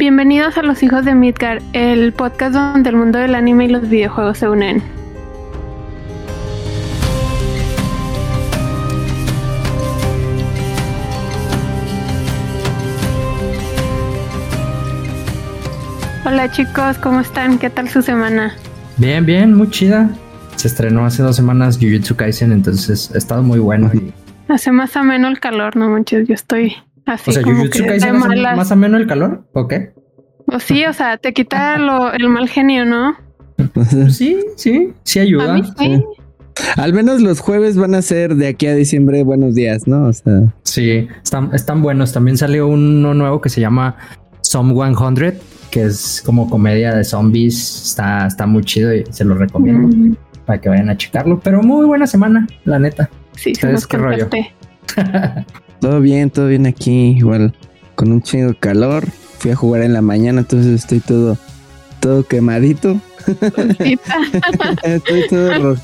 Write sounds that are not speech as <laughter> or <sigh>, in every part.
Bienvenidos a Los Hijos de Midgar, el podcast donde el mundo del anime y los videojuegos se unen. Hola chicos, ¿cómo están? ¿Qué tal su semana? Bien, bien, muy chida. Se estrenó hace dos semanas Jujutsu Kaisen, entonces ha estado muy bueno. Hace más ameno el calor, no manches, yo estoy así. O sea, Jujutsu Kaisen hace más ameno el calor, ¿o qué? O sí, o sea, te quita el mal genio, ¿no? sí, sí, sí ayuda. Al menos los jueves van a ser de aquí a diciembre buenos días, ¿no? O sea. Sí, están, están buenos. También salió uno nuevo que se llama Some 100, que es como comedia de zombies. Está, está muy chido y se lo recomiendo mm. para que vayan a checarlo. Pero muy buena semana, la neta. Sí, ¿Ustedes qué rollo? <laughs> todo bien, todo bien aquí, igual con un chingo de calor fui a jugar en la mañana, entonces estoy todo, todo quemadito. <laughs> estoy todo,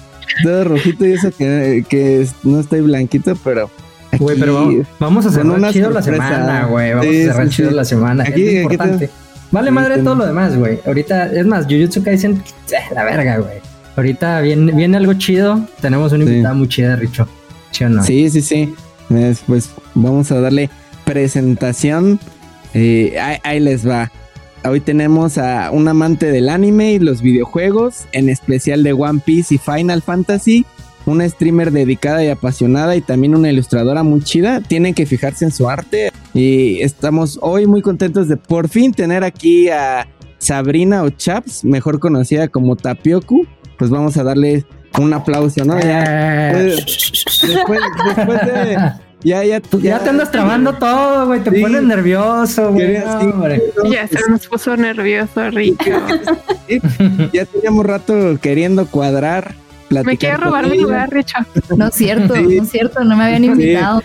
todo, rojito y eso que, que, no estoy blanquito, pero. Güey, pero vamos, a cerrar chido la semana, güey. Vamos a cerrar chido la semana. Aquí, es importante. Vale madre todo lo demás, güey. Ahorita, es más, Jujutsu Kaisen, eh, la verga, güey. Ahorita viene, viene algo chido. Tenemos una invitada muy chida, Richo. ¿Sí o no? Sí, sí, sí. Pues vamos a darle presentación ahí, les va. Hoy tenemos a un amante del anime y los videojuegos, en especial de One Piece y Final Fantasy, una streamer dedicada y apasionada y también una ilustradora muy chida. Tienen que fijarse en su arte y estamos hoy muy contentos de por fin tener aquí a Sabrina o Chaps, mejor conocida como Tapioku. Pues vamos a darle un aplauso, ¿no? Ya, eh. después, después de ya, ya, ya, te andas trabando todo, güey. Te pones nervioso, güey. ya se nos puso nervioso, Rico. ya teníamos rato queriendo cuadrar. Me quiere robar mi lugar, Richo. No es cierto, no es cierto, no me habían invitado.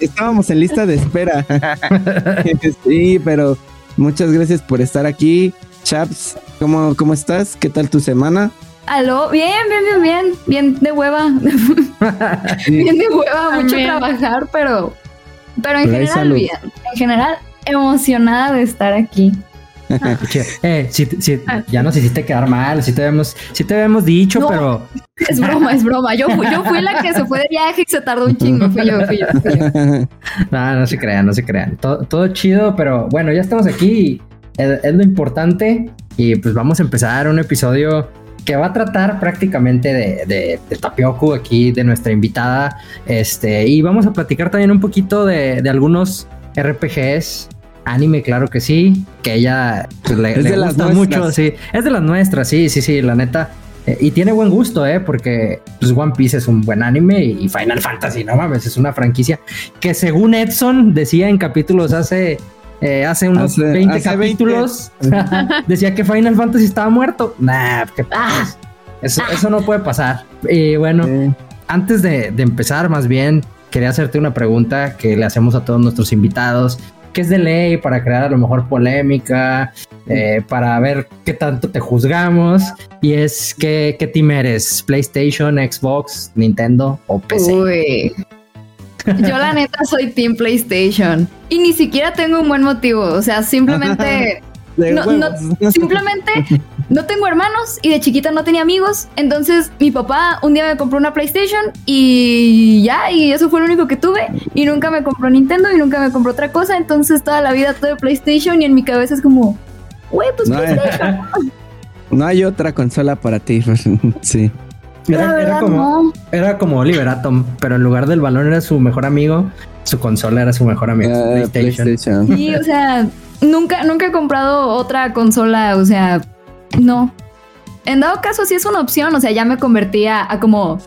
Estábamos en lista de espera. <laughs> sí, pero muchas gracias por estar aquí. Chaps, ¿cómo, ¿cómo estás? ¿Qué tal tu semana? Aló, bien, bien, bien, bien, bien de hueva. <laughs> bien de hueva, mucho trabajar, pero, pero en general bien. En general, emocionada de estar aquí. <laughs> eh, si, si, ah. ya nos hiciste quedar mal, si te habíamos, si te habíamos dicho, pero. Es broma, es broma. Yo fui, yo fui la que se fue de viaje y se tardó un chingo. Fui yo, fui yo, <laughs> No, no se crean, no se crean. Todo, todo chido, pero bueno, ya estamos aquí. Es, es lo importante. Y pues vamos a empezar un episodio que va a tratar prácticamente de, de, de, Tapioku aquí, de nuestra invitada. Este, y vamos a platicar también un poquito de, de algunos RPGs. Anime, claro que sí, que ella pues, le, gusta mucho, sí. Es de las nuestras, sí, sí, sí, la neta. Eh, y tiene buen gusto, ¿eh? Porque pues, One Piece es un buen anime y Final Fantasy, no mames, es una franquicia que según Edson decía en capítulos hace eh, hace unos 20 capítulos <laughs> decía que Final Fantasy estaba muerto. Nah, ¿qué ah. eso, eso, no puede pasar. Y bueno, antes de, empezar, más bien, quería hacerte una pregunta que le hacemos a todos nuestros invitados. ¿Qué es de ley para crear a lo mejor polémica? Eh, para ver qué tanto te juzgamos. Y es que, ¿qué team eres? ¿PlayStation, Xbox, Nintendo o PC? Uy. Yo la neta soy Team PlayStation. Y ni siquiera tengo un buen motivo, o sea, simplemente <laughs> no, <laughs> simplemente no tengo hermanos y de chiquita no tenía amigos, entonces mi papá un día me compró una PlayStation y ya, y eso fue lo único que tuve. Y nunca me compró Nintendo y nunca me compró otra cosa, entonces toda la vida tuve PlayStation y en mi cabeza es como, güey, pues PlayStation. <laughs> no hay otra consola para ti, sí. Era, como, era como Oliver Atom, pero en lugar del balón era su mejor amigo, su consola era su mejor amigo. Ah, PlayStation. Sí, o sea, nunca, nunca he comprado otra consola, o sea, no. En dado caso sí es una opción, o sea, ya me convertía a, como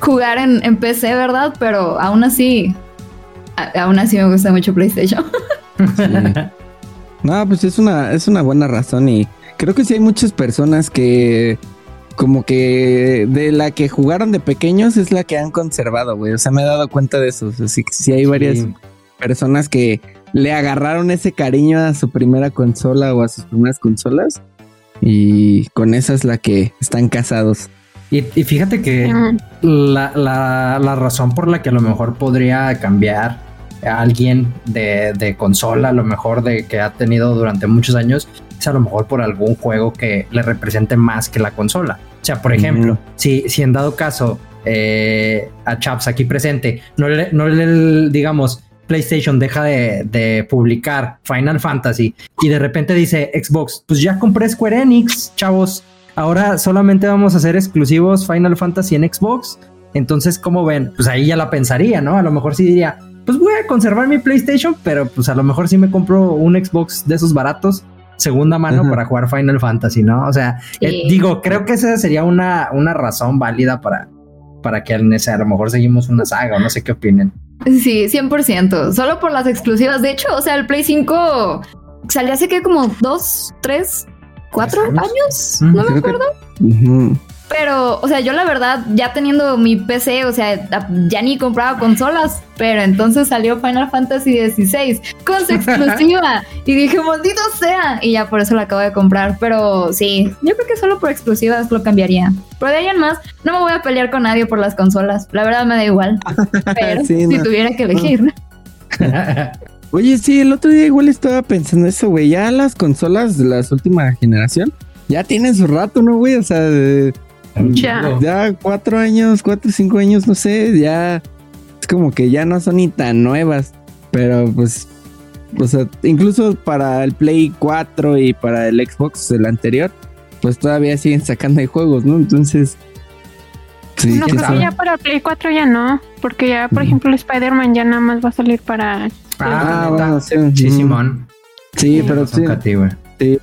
jugar en, PC, ¿verdad? Pero aún así, aún así me gusta mucho PlayStation. <laughs> No, pues es una, es una buena razón y creo que sí hay muchas personas que como que de la que jugaron de pequeños es la que han conservado, güey. O sea, me he dado cuenta de eso. Así que sí hay varias personas que le agarraron ese cariño a su primera consola o a sus primeras consolas. Y con esa es la que están casados. Y, fíjate que la, la, razón por la que a lo mejor podría cambiar alguien de, de, consola, a lo mejor de que ha tenido durante muchos años, es a lo mejor por algún juego que le represente más que la consola. O sea, por ejemplo, si, si en dado caso eh, a Chaps aquí presente, no le, no le digamos, PlayStation deja de, de, publicar Final Fantasy y de repente dice Xbox, pues ya compré Square Enix, chavos, ahora solamente vamos a hacer exclusivos Final Fantasy en Xbox. Entonces, ¿cómo ven? Pues ahí ya la pensaría, ¿no? A lo mejor sí diría, pues voy a conservar mi PlayStation, pero pues a lo mejor sí me compro un Xbox de esos baratos segunda mano para jugar Final Fantasy, ¿no? O sea, eh, digo, creo que esa sería una, una razón válida para, para que a lo mejor seguimos una saga o no sé qué opinen. Sí, 100%. Solo por las exclusivas. De hecho, o sea, el Play 5 salió hace que como dos, tres, cuatro años. No me acuerdo. Pero, o sea, yo la verdad, ya teniendo mi PC, o sea, ya ni compraba consolas, pero entonces salió Final Fantasy XVI con su <laughs> exclusiva. y dije, maldito sea. Y ya por eso la acabo de comprar. Pero sí, yo creo que solo por exclusivas lo cambiaría. Pero de ahí en más, no me voy a pelear con nadie por las consolas. La verdad me da igual. <laughs> Pero si tuviera que elegir. <laughs> Oye, sí, el otro día igual estaba pensando eso, güey. Ya las consolas de la última generación ya tienen su rato, ¿no, güey? O sea, de ya. Ya cuatro años, cuatro, cinco años, no sé, ya es como que ya no son ni tan nuevas. Pero pues, o sea, incluso para el Play 4 y para el Xbox, el anterior, pues todavía siguen sacando juegos, ¿no? Entonces. Sí, no, creo que ya para Play 4 ya no, porque ya, por ejemplo, el Spider-Man ya nada más va a salir para. Ah, bueno, sí, sí, Simón. Sí, pero sí. Sí,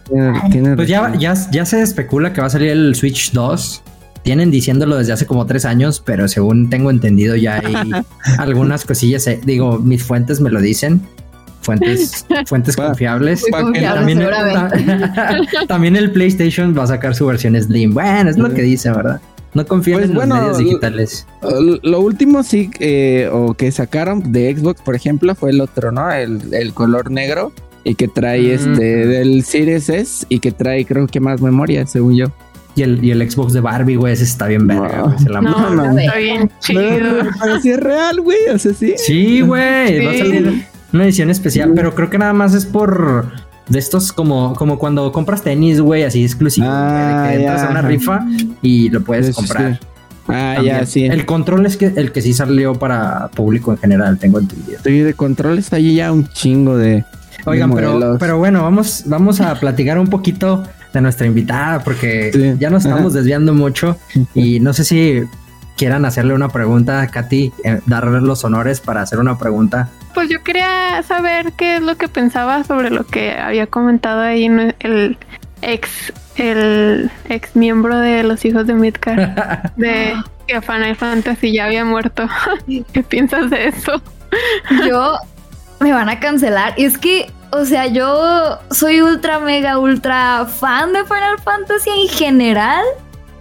tiene, pues ya, ya, ya se especula que va a salir el Switch 2 tienen diciéndolo desde hace como tres años, pero según tengo entendido ya hay <laughs> algunas cosillas. Eh, digo, mis fuentes me lo dicen. Fuentes, <laughs> fuentes confiables. <laughs> también, el PlayStation va a sacar su versión Slim. Bueno, es lo que dice, ¿verdad? No confío pues en los medios digitales. Lo, último sí, eh, o que sacaron de Xbox, por ejemplo, fue el otro, ¿no? El, color negro y que trae mm. este del Series S y que trae creo que más memoria, según yo. Y el, y el Xbox de Barbie, güey, ese está bien verga, güey. No, no, no, está bien chido. Pero, es real, güey, o sea, sí. Sí, güey, va a salir una edición especial, pero creo que nada más es por de estos como, como cuando compras tenis, güey, así exclusivo, ah, de que entras a una rifa y lo puedes comprar. Ah, ya, sí. El control es que el que sí salió para público en general, tengo entendido. Sí, de control está ahí ya un chingo de. Oigan, pero, pero bueno, vamos, vamos a platicar un poquito de nuestra invitada, porque ya nos estamos desviando mucho <laughs> y no sé si quieran hacerle una pregunta a Katy, eh, darle los honores para hacer una pregunta. Pues yo quería saber qué es lo que pensaba sobre lo que había comentado ahí el ex, el ex miembro de los hijos de Midgar, <laughs> de que Final Fantasy ya había muerto. <laughs> ¿Qué piensas de eso? Yo me van a cancelar. Y es que o sea, yo soy ultra, mega, ultra fan de Final Fantasy en general,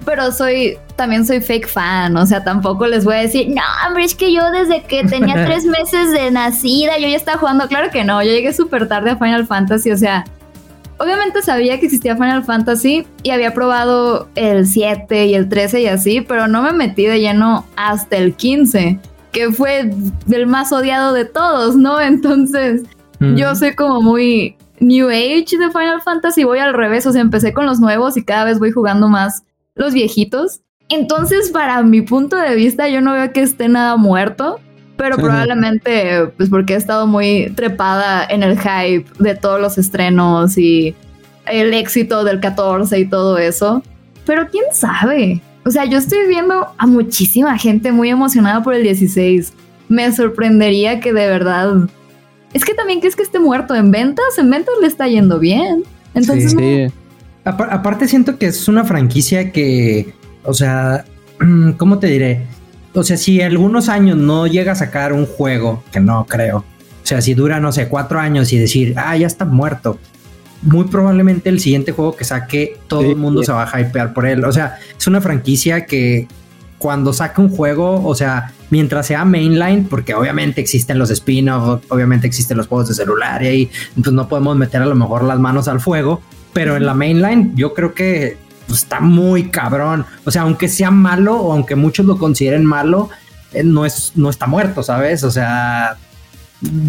pero soy, también soy fake fan, o sea, tampoco les voy a decir, no, hombre, es que yo desde que tenía <laughs> tres meses de nacida, yo ya estaba jugando, claro que no, yo llegué súper tarde a Final Fantasy, o sea, obviamente sabía que existía Final Fantasy y había probado el 7 y el 13 y así, pero no me metí de lleno hasta el 15, que fue el más odiado de todos, ¿no? <laughs> Entonces yo soy como muy New Age de Final Fantasy, voy al revés, o sea, empecé con los nuevos y cada vez voy jugando más los viejitos. Entonces, para mi punto de vista, yo no veo que esté nada muerto, pero probablemente, pues porque he estado muy trepada en el hype de todos los estrenos y el éxito del 14 y todo eso. Pero quién sabe. O sea, yo estoy viendo a muchísima gente muy emocionada por el 16. Me sorprendería que de verdad es que también que es que esté muerto en ventas, en ventas le está yendo bien. Entonces, sí, aparte siento que es una franquicia que, o sea, <clears throat> ¿cómo te diré? O sea, si algunos años no llega a sacar un juego, que no creo, o sea, si dura, no sé, cuatro años y decir, ah, ya está muerto, muy probablemente el siguiente juego que saque, todo el mundo se va a hypear por él. O sea, es una franquicia que cuando saca un juego, o sea, mientras sea mainline, porque obviamente existen los spin-offs, obviamente existen los juegos de celular y ahí pues no podemos meter a lo mejor las manos al fuego, pero en la mainline yo creo que pues, está muy cabrón. O sea, aunque sea malo o aunque muchos lo consideren malo, eh, no, es, no está muerto, ¿sabes? O sea,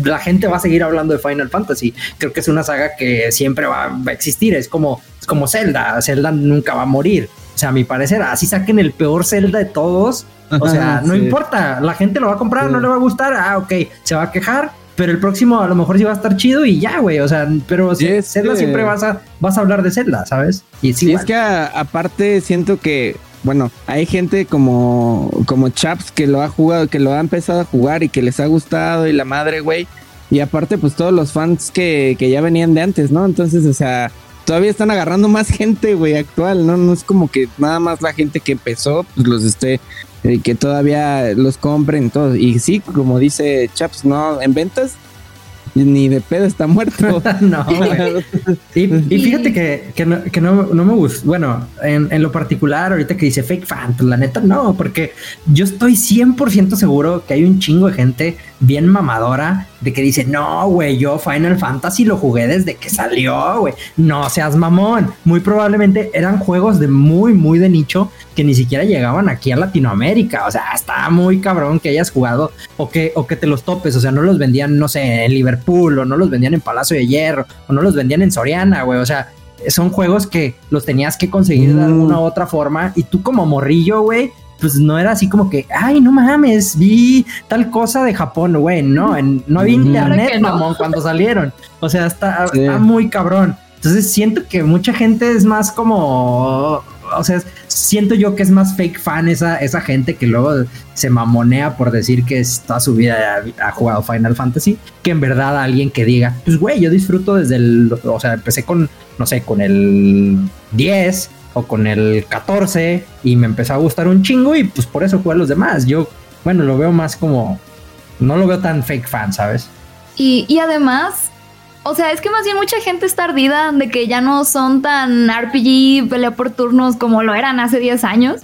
la gente va a seguir hablando de Final Fantasy. Creo que es una saga que siempre va, a existir. Es como, es como Zelda. Zelda nunca va a morir. O sea, a mi parecer, así saquen el peor Zelda de todos. O sea, no importa. La gente lo va a comprar, no le va a gustar. Ah, ok, se va a quejar. Pero el próximo a lo mejor sí va a estar chido y ya, güey. O sea, pero Zelda siempre vas a, vas a hablar de Zelda, ¿sabes? Y, sí, es que aparte siento que bueno, hay gente como, como Chaps que lo ha jugado, que lo ha empezado a jugar y que les ha gustado y la madre, güey. Y aparte, pues todos los fans que, que ya venían de antes, ¿no? Entonces, o sea, todavía están agarrando más gente, güey, actual, ¿no? No es como que nada más la gente que empezó, pues los esté, eh, que todavía los compren, todo. Y sí, como dice Chaps, ¿no? En ventas ni de pedo está muerto. <laughs> no, <laughs> y, fíjate que, que, no, que no, no, me gusta. Bueno, en, en, lo particular, ahorita que dice fake fan, pues la neta no, porque yo estoy 100% seguro que hay un chingo de gente bien mamadora de que dice, no, güey, yo Final Fantasy lo jugué desde que salió, güey. No seas mamón. Muy probablemente eran juegos de muy, muy de nicho que ni siquiera llegaban aquí a Latinoamérica. O sea, está muy cabrón que hayas jugado o que, o que te los topes. O sea, no los vendían, no sé, en Liverpool o no los vendían en Palacio de Hierro o no los vendían en Soriana, güey. O sea, son juegos que los tenías que conseguir de mm. alguna u otra forma y tú como morrillo, güey, pues no era así como que, ay, no mames, vi tal cosa de Japón, güey, no, no había internet, mamón, cuando salieron. O sea, está, está muy cabrón. Entonces siento que mucha gente es más como, o sea, siento yo que es más fake fan esa, esa gente que luego se mamonea por decir que toda su vida ha, jugado Final Fantasy, que en verdad alguien que diga, pues güey, yo disfruto desde el, o sea, empecé con, no sé, con el 10 o con el 14 y me empezó a gustar un chingo y pues por eso jugué a los demás. Yo, bueno, lo veo más como, no lo veo tan fake fan, ¿sabes? Y, y además, o sea, es que más bien mucha gente está ardida de que ya no son tan RPG, pelea por turnos como lo eran hace 10 años.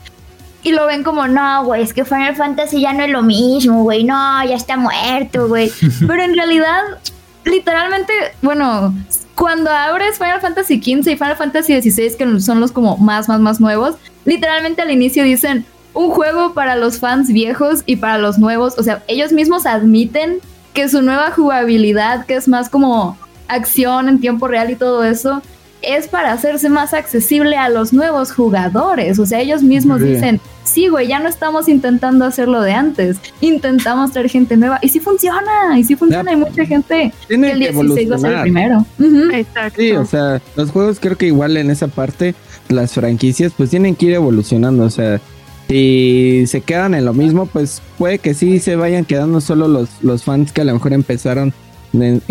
Y lo ven como, no, güey, es que Final Fantasy ya no es lo mismo, güey, no, ya está muerto, güey. <laughs> Pero en realidad, literalmente, bueno, cuando abres Final Fantasy XV y Final Fantasy XVI, que son los como más, más, más nuevos, literalmente al inicio dicen un juego para los fans viejos y para los nuevos. O sea, ellos mismos admiten que su nueva jugabilidad, que es más como acción en tiempo real y todo eso, es para hacerse más accesible a los nuevos jugadores. O sea, ellos mismos dicen, sí, güey, ya no estamos intentando hacerlo de antes. Intentamos traer gente nueva. Y sí funciona, y sí funciona. Hay mucha gente Tiene que el 16 va a ser el primero. Exacto. Sí, o sea, los juegos creo que igual en esa parte, las franquicias, pues tienen que ir evolucionando. O sea, si se quedan en lo mismo, pues puede que sí se vayan quedando solo los, los fans que a lo mejor empezaron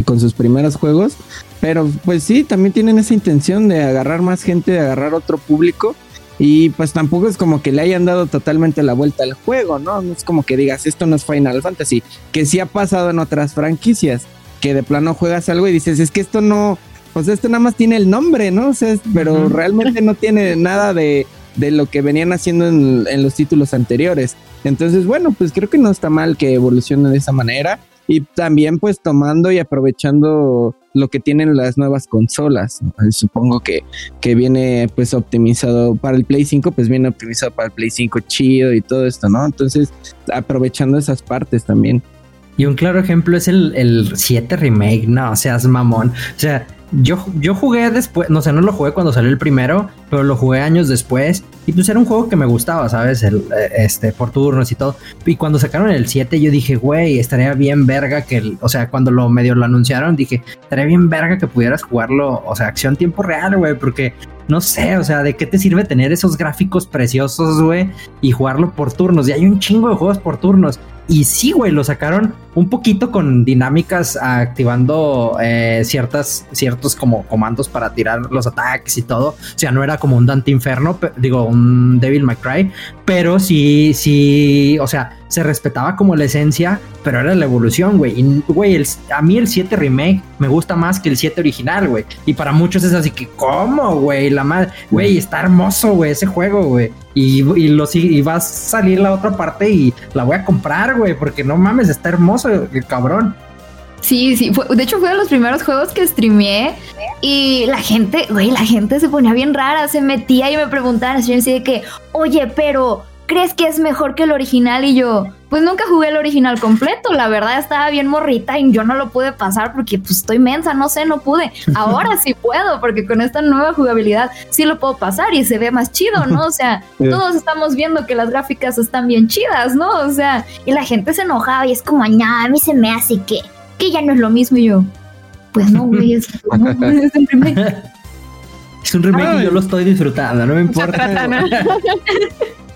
con sus primeros juegos. Pero pues sí, también tienen esa intención de agarrar más gente, de agarrar otro público. Y pues tampoco es como que le hayan dado totalmente la vuelta al juego, ¿no? No es como que digas, esto no es Final Fantasy, que sí ha pasado en otras franquicias, que de plano juegas algo y dices, es que esto no, pues esto nada más tiene el nombre, ¿no? O sea, pero realmente no tiene nada de, de lo que venían haciendo en, en, los títulos anteriores. Entonces, bueno, pues creo que no está mal que evolucione de esa manera y también pues tomando y aprovechando lo que tienen las nuevas consolas. Supongo que, que viene pues optimizado para el Play 5, pues viene optimizado para el Play 5 chido y todo esto, ¿no? Entonces aprovechando esas partes también. Y un claro ejemplo es el, el 7 remake, no seas mamón. O sea, yo, yo jugué después, no sé, no lo jugué cuando salió el primero, pero lo jugué años después. Y pues era un juego que me gustaba, ¿sabes? El, eh, este, por turnos y todo. Y cuando sacaron el 7, yo dije, güey, estaría bien verga que, el, o sea, cuando lo medio lo anunciaron, dije, estaría bien verga que pudieras jugarlo, o sea, acción tiempo real, güey, porque no sé, o sea, ¿de qué te sirve tener esos gráficos preciosos, güey? Y jugarlo por turnos. Y hay un chingo de juegos por turnos. Y sí, güey, lo sacaron un poquito con dinámicas activando eh, ciertas, ciertos como comandos para tirar los ataques y todo. O sea, no era como un Dante Inferno, digo, un Devil May Cry, pero sí, sí, o sea, se respetaba como la esencia, pero era la evolución, güey. Y, güey, a mí el 7 remake me gusta más que el 7 original, güey. Y para muchos es así que, ¿cómo, güey? La madre, güey, está hermoso, güey, ese juego, güey. Y, y, lo, y va a salir la otra parte y la voy a comprar, güey, porque no mames, está hermoso el cabrón. Sí, sí, de hecho fue de los primeros juegos que streameé y la gente, güey, la gente se ponía bien rara, se metía y me preguntaban así de que, oye, pero crees que es mejor que el original? Y yo, pues nunca jugué el original completo, la verdad estaba bien morrita y yo no lo pude pasar porque pues estoy mensa, no sé, no pude. Ahora sí puedo, porque con esta nueva jugabilidad sí lo puedo pasar y se ve más chido, ¿no? O sea, <laughs> todos estamos viendo que las gráficas están bien chidas, ¿no? O sea, y la gente se enojaba y es como, a mí se me hace que, que ya no es lo mismo y yo, pues no, güey, es, <laughs> es un remake. Es un remake y yo lo estoy disfrutando, no me importa. <laughs>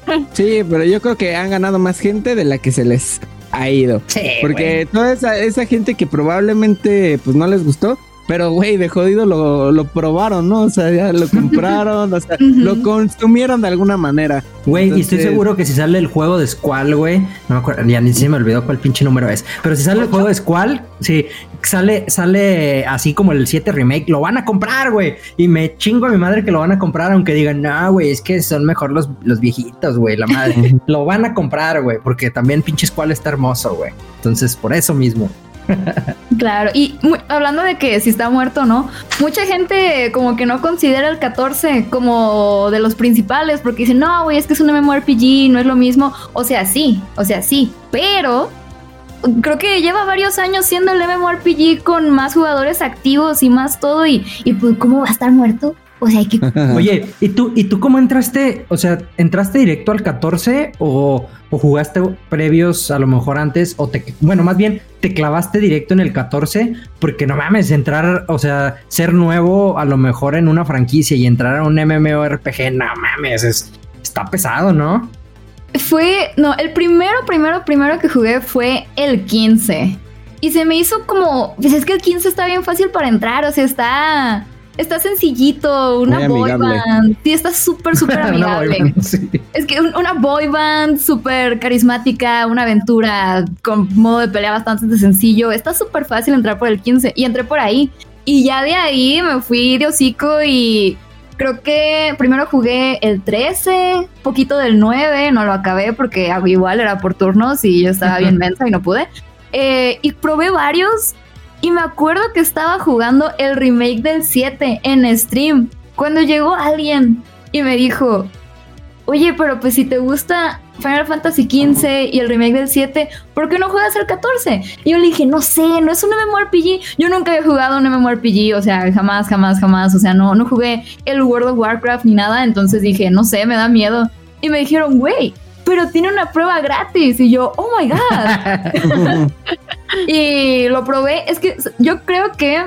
<laughs> sí, pero yo creo que han ganado más gente de la que se les ha ido. Sí, Porque toda esa, esa gente que probablemente pues no les gustó, pero, güey, de jodido lo, lo, probaron, ¿no? O sea, ya lo <laughs> compraron, o sea, lo consumieron de alguna manera. Güey, y estoy seguro que si sale el juego de Squall, güey, no me acuerdo, ya ni se me olvidó cuál pinche número es. Pero si sale el juego de Squall, sí, sale, sale así como el 7 remake, lo van a comprar, güey. Y me chingo a mi madre que lo van a comprar, aunque digan, no, güey, es que son mejor los, los viejitos, güey, la madre. <laughs> lo van a comprar, güey, porque también pinche Squall está hermoso, güey. Entonces, por eso mismo. <laughs> Claro, y hablando de que si está muerto no, mucha gente como que no considera el 14 como de los principales porque dicen, no, güey, es que es un MMORPG, no es lo mismo. O sea, sí, o sea, sí, pero creo que lleva varios años siendo el MMORPG con más jugadores activos y más todo, y, y pues, ¿cómo va a estar muerto? O sea, hay que... <laughs> Oye, ¿y tú, ¿y tú cómo entraste? O sea, ¿entraste directo al 14 o, o, jugaste previos a lo mejor antes? O te, bueno, más bien, te clavaste directo en el 14 porque no mames, entrar, o sea, ser nuevo a lo mejor en una franquicia y entrar a un MMORPG, no mames, es, está pesado, ¿no? Fue, no, el primero, primero, primero que jugué fue el 15. Y se me hizo como, pues es que el 15 está bien fácil para entrar, o sea, está Está sencillito, una boy band. Sí, está súper, súper <laughs> amigable. Es que una boy band súper carismática, una aventura con modo de pelea bastante sencillo. Está súper fácil entrar por el 15 y entré por ahí. Y ya de ahí me fui de hocico y creo que primero jugué el 13, poquito del 9, no lo acabé porque igual era por turnos y yo estaba bien <laughs> mensa y no pude. Eh, y probé varios y me acuerdo que estaba jugando el remake del 7 en stream. Cuando llegó alguien y me dijo, oye, pero pues si te gusta Final Fantasy XV y el remake del 7, ¿por qué no juegas el 14? Y yo le dije, no sé, no es un MMORPG. Yo nunca había jugado un MMORPG, o sea, jamás, jamás, jamás. O sea, no, no jugué el World of Warcraft ni nada. Entonces dije, no sé, me da miedo. Y me dijeron, güey, pero tiene una prueba gratis. Y yo, oh my God. <laughs> y lo probé. Es que yo creo que.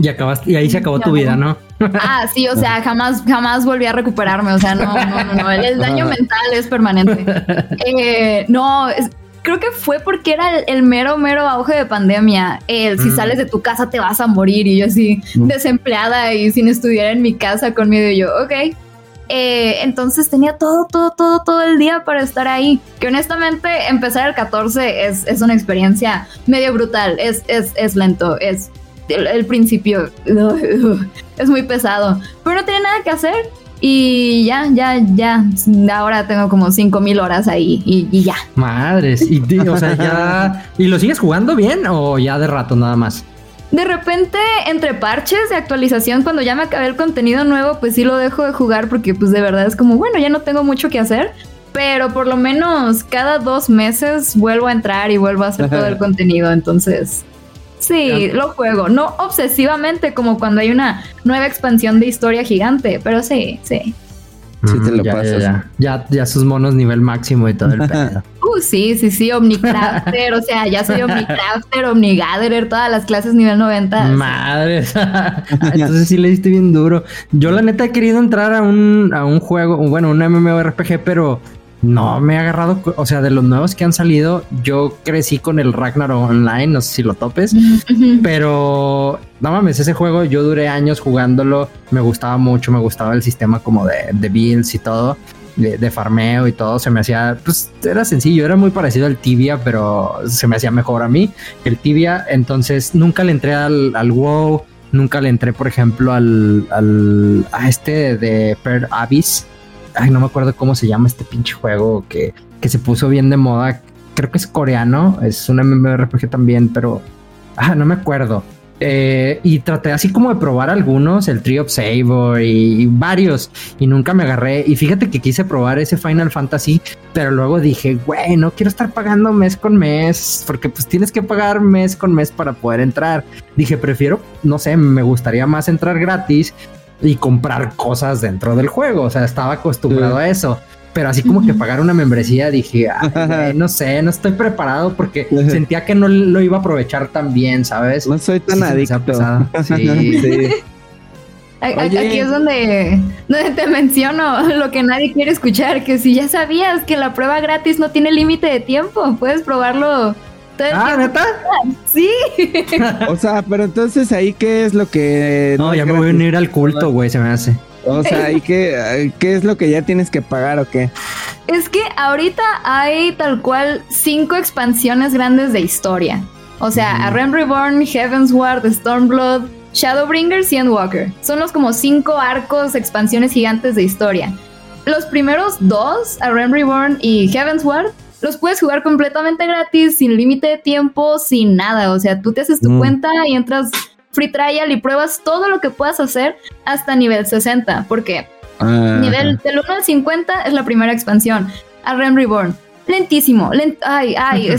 Y acabaste, y ahí se acabó tu vida, ¿no? ah, sí, o sea, jamás, jamás volví a recuperarme. O sea, no, no, no, no. El, <laughs> daño mental es permanente. Eh, no, creo que fue porque era el, mero, mero auge de pandemia. El si mm. sales de tu casa te vas a morir. Y yo así, mm. desempleada y sin estudiar en mi casa con miedo. Y yo, ok, eh, entonces tenía todo, todo, todo, todo el día para estar ahí. Que honestamente empezar el 14 es, es una experiencia medio brutal. Es, es, es lento, es el, principio <laughs> es muy pesado. Pero no tiene nada que hacer. Y ya, ya, ya. Ahora tengo como 5000 horas ahí y, ya. Madres. Y, o sea, ya. <laughs> ¿Y lo sigues jugando bien o ya de rato nada más? De repente, entre parches de actualización, cuando ya me acabé el contenido nuevo, pues sí lo dejo de jugar porque pues de verdad es como, bueno, ya no tengo mucho que hacer. Pero por lo menos cada dos meses vuelvo a entrar y vuelvo a hacer todo el <laughs> contenido. Entonces, sí, lo juego. No obsesivamente como cuando hay una nueva expansión de historia gigante, pero sí, sí. Sí te lo ya, Ya, ya, sus monos nivel máximo y todo el <laughs> pedo. Uh, sí, sí, sí, Omnicrafter, o sea, ya soy Omnicrafter, Omnigatherer, todas las clases nivel 90. Madre, <laughs> entonces sí le diste bien duro. Yo la neta he querido entrar a un, a un juego, bueno, un MMORPG, pero no me ha agarrado, o sea, de los nuevos que han salido, yo crecí con el Ragnarok Online, no sé si lo topes, pero no mames, ese juego yo duré años jugándolo, me gustaba mucho, me gustaba el sistema como de, de builds y todo, de, farmeo y todo, se me hacía, pues era sencillo, era muy parecido al Tibia, pero se me hacía mejor a mí el Tibia, entonces nunca le entré al, al WoW, nunca le entré, por ejemplo, al, al a este de Per Abyss ay, no me acuerdo cómo se llama este pinche juego que, que se puso bien de moda. Creo que es coreano, es un MMORPG también, pero ah, no me acuerdo. Eh, y traté así como de probar algunos, el Tree of Saber y, varios, y nunca me agarré. Y fíjate que quise probar ese Final Fantasy, pero luego dije, güey, no quiero estar pagando mes con mes, porque pues tienes que pagar mes con mes para poder entrar. Dije, prefiero, no sé, me gustaría más entrar gratis y comprar cosas dentro del juego. O sea, estaba acostumbrado a eso pero así como que pagar una membresía dije, <laughs> no sé, no estoy preparado porque sentía que no lo iba a aprovechar tan bien, ¿sabes? No soy tan adicto. <laughs> Sí, sí. Aquí es donde, donde te menciono lo que nadie quiere escuchar, que si ya sabías que la prueba gratis no tiene límite de tiempo, puedes probarlo ah, ¿neta? <laughs> Sí. o sea, pero entonces ahí qué es lo que... No, ya me voy a unir al culto, güey, se me hace. O sea, ¿y qué, qué es lo que ya tienes que pagar o qué? Es que ahorita hay tal cual cinco expansiones grandes de historia. O sea, A Realm Reborn, Heavensward, Stormblood, Shadowbringers y Endwalker. Son los como cinco arcos, expansiones gigantes de historia. Los primeros dos, A Realm Reborn y Heavensward, los puedes jugar completamente gratis, sin límite de tiempo, sin nada. O sea, tú te haces tu mm. cuenta y entras free trial y pruebas todo lo que puedas hacer hasta nivel 60. Porque nivel del 1 al 50 es la primera expansión. A Rem Reborn. Lentísimo, ay, ay,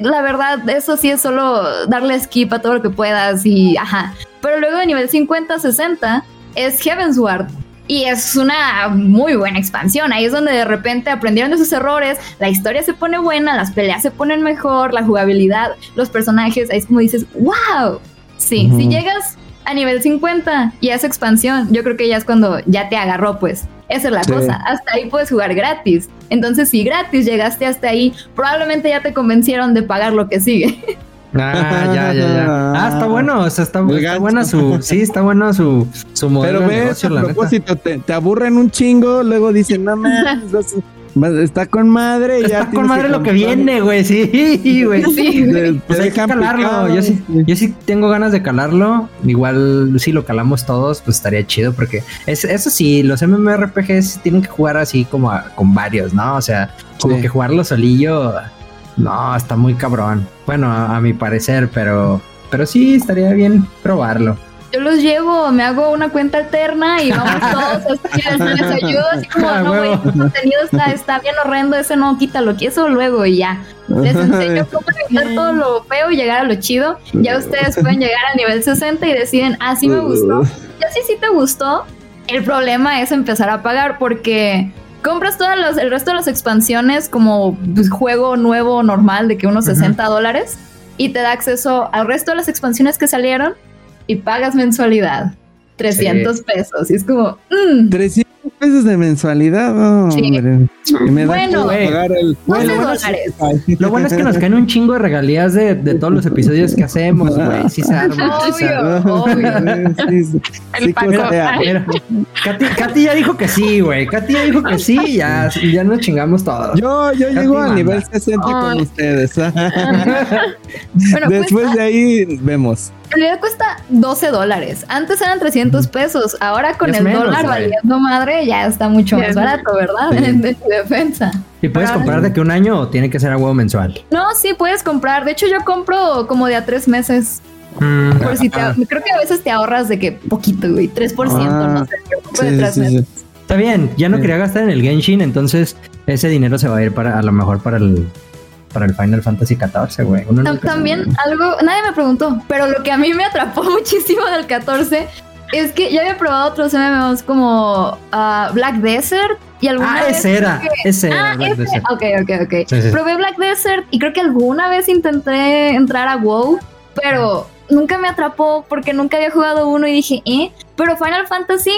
la verdad, eso sí es solo darle skip a todo lo que puedas y ajá. Pero luego de nivel 50 60 es Heavensward, y es una muy buena expansión. Ahí es donde de repente aprendieron de sus errores, la historia se pone buena, las peleas se ponen mejor, la jugabilidad, los personajes. Ahí es como dices, wow. Sí, si llegas a nivel 50 y esa expansión, yo creo que ya es cuando ya te agarró, pues. Esa es la cosa. Hasta ahí puedes jugar gratis. Entonces, si gratis llegaste hasta ahí, probablemente ya te convencieron de pagar lo que sigue. <laughs> Ah, ya, ya, ya. Ah, está <laughs> bueno, o sea, está, está buena su, sí, está bueno su, su modelo Pero ves, a propósito, te, te, aburren un chingo, luego dicen, no mames, <laughs> está con madre. Está ya con madre lo que viene, güey, sí, <laughs> güey. Sí, pues hay que calarlo, yo sí, yo sí tengo ganas de calarlo, igual si lo calamos todos, pues estaría chido, porque es, eso sí, los MMORPGs tienen que jugar así como con varios, ¿no? O sea, como que jugarlo solillo no, está muy cabrón. Bueno, a, mi parecer, pero, pero sí estaría bien probarlo. Yo los llevo, me hago una cuenta alterna y vamos todos así, les, ayudo así como, ah, no, güey, tu contenido está, está bien horrendo, ese no, quítalo, que eso luego y ya. Les enseño cómo evitar todo lo feo y llegar a lo chido. Ya ustedes pueden llegar al nivel 60 y deciden, ah, sí me gustó. Ya sí, sí te gustó. El problema es empezar a pagar porque compras todas los, el resto de las expansiones como pues, juego nuevo normal de que unos 60 dólares y te da acceso al resto de las expansiones que salieron y pagas mensualidad. 300 pesos. Y es como... 300 mm". pesos de mensualidad. No, sí. me bueno, pagar el... bueno, lo, bueno es, que nos caen un chingo de regalías de, de todos los episodios que hacemos, güey. Sí se arma. Obvio, obvio. <laughs> Sí, sí, el Katy, Katy, ya dijo que sí, güey. Katy ya dijo que sí, ya, ya nos chingamos todos. Yo, yo llego al nivel 60 con ustedes. <laughs> bueno, Después de ahí vemos. En realidad cuesta 12 dólares. Antes eran 300 pesos. Ahora con el dólar valiendo madre ya está mucho más barato, ¿verdad? <laughs> En, defensa. ¿Y puedes comprar de que un año o tiene que ser a huevo mensual? No, sí puedes comprar. De hecho, yo compro como de a tres meses. Mm. Por si te, creo que a veces te ahorras de que poquito, güey, 3%, ah, no sé, sí, de sí, meses. Está bien, ya no quería gastar en el Genshin, entonces ese dinero se va a ir para a lo mejor para el para el Final Fantasy XIV, güey. También algo, nadie me preguntó, pero lo que a mí me atrapó <laughs> muchísimo del 14 es que ya había probado otros MMOs como uh, Black Desert y alguna ah, vez. Ese era, ese era. Ah, Black Desert. Ok, ok, ok. Probé Black Desert y creo que alguna vez intenté entrar a WoW, pero nunca me atrapó porque nunca había jugado uno y dije, eh. Pero Final Fantasy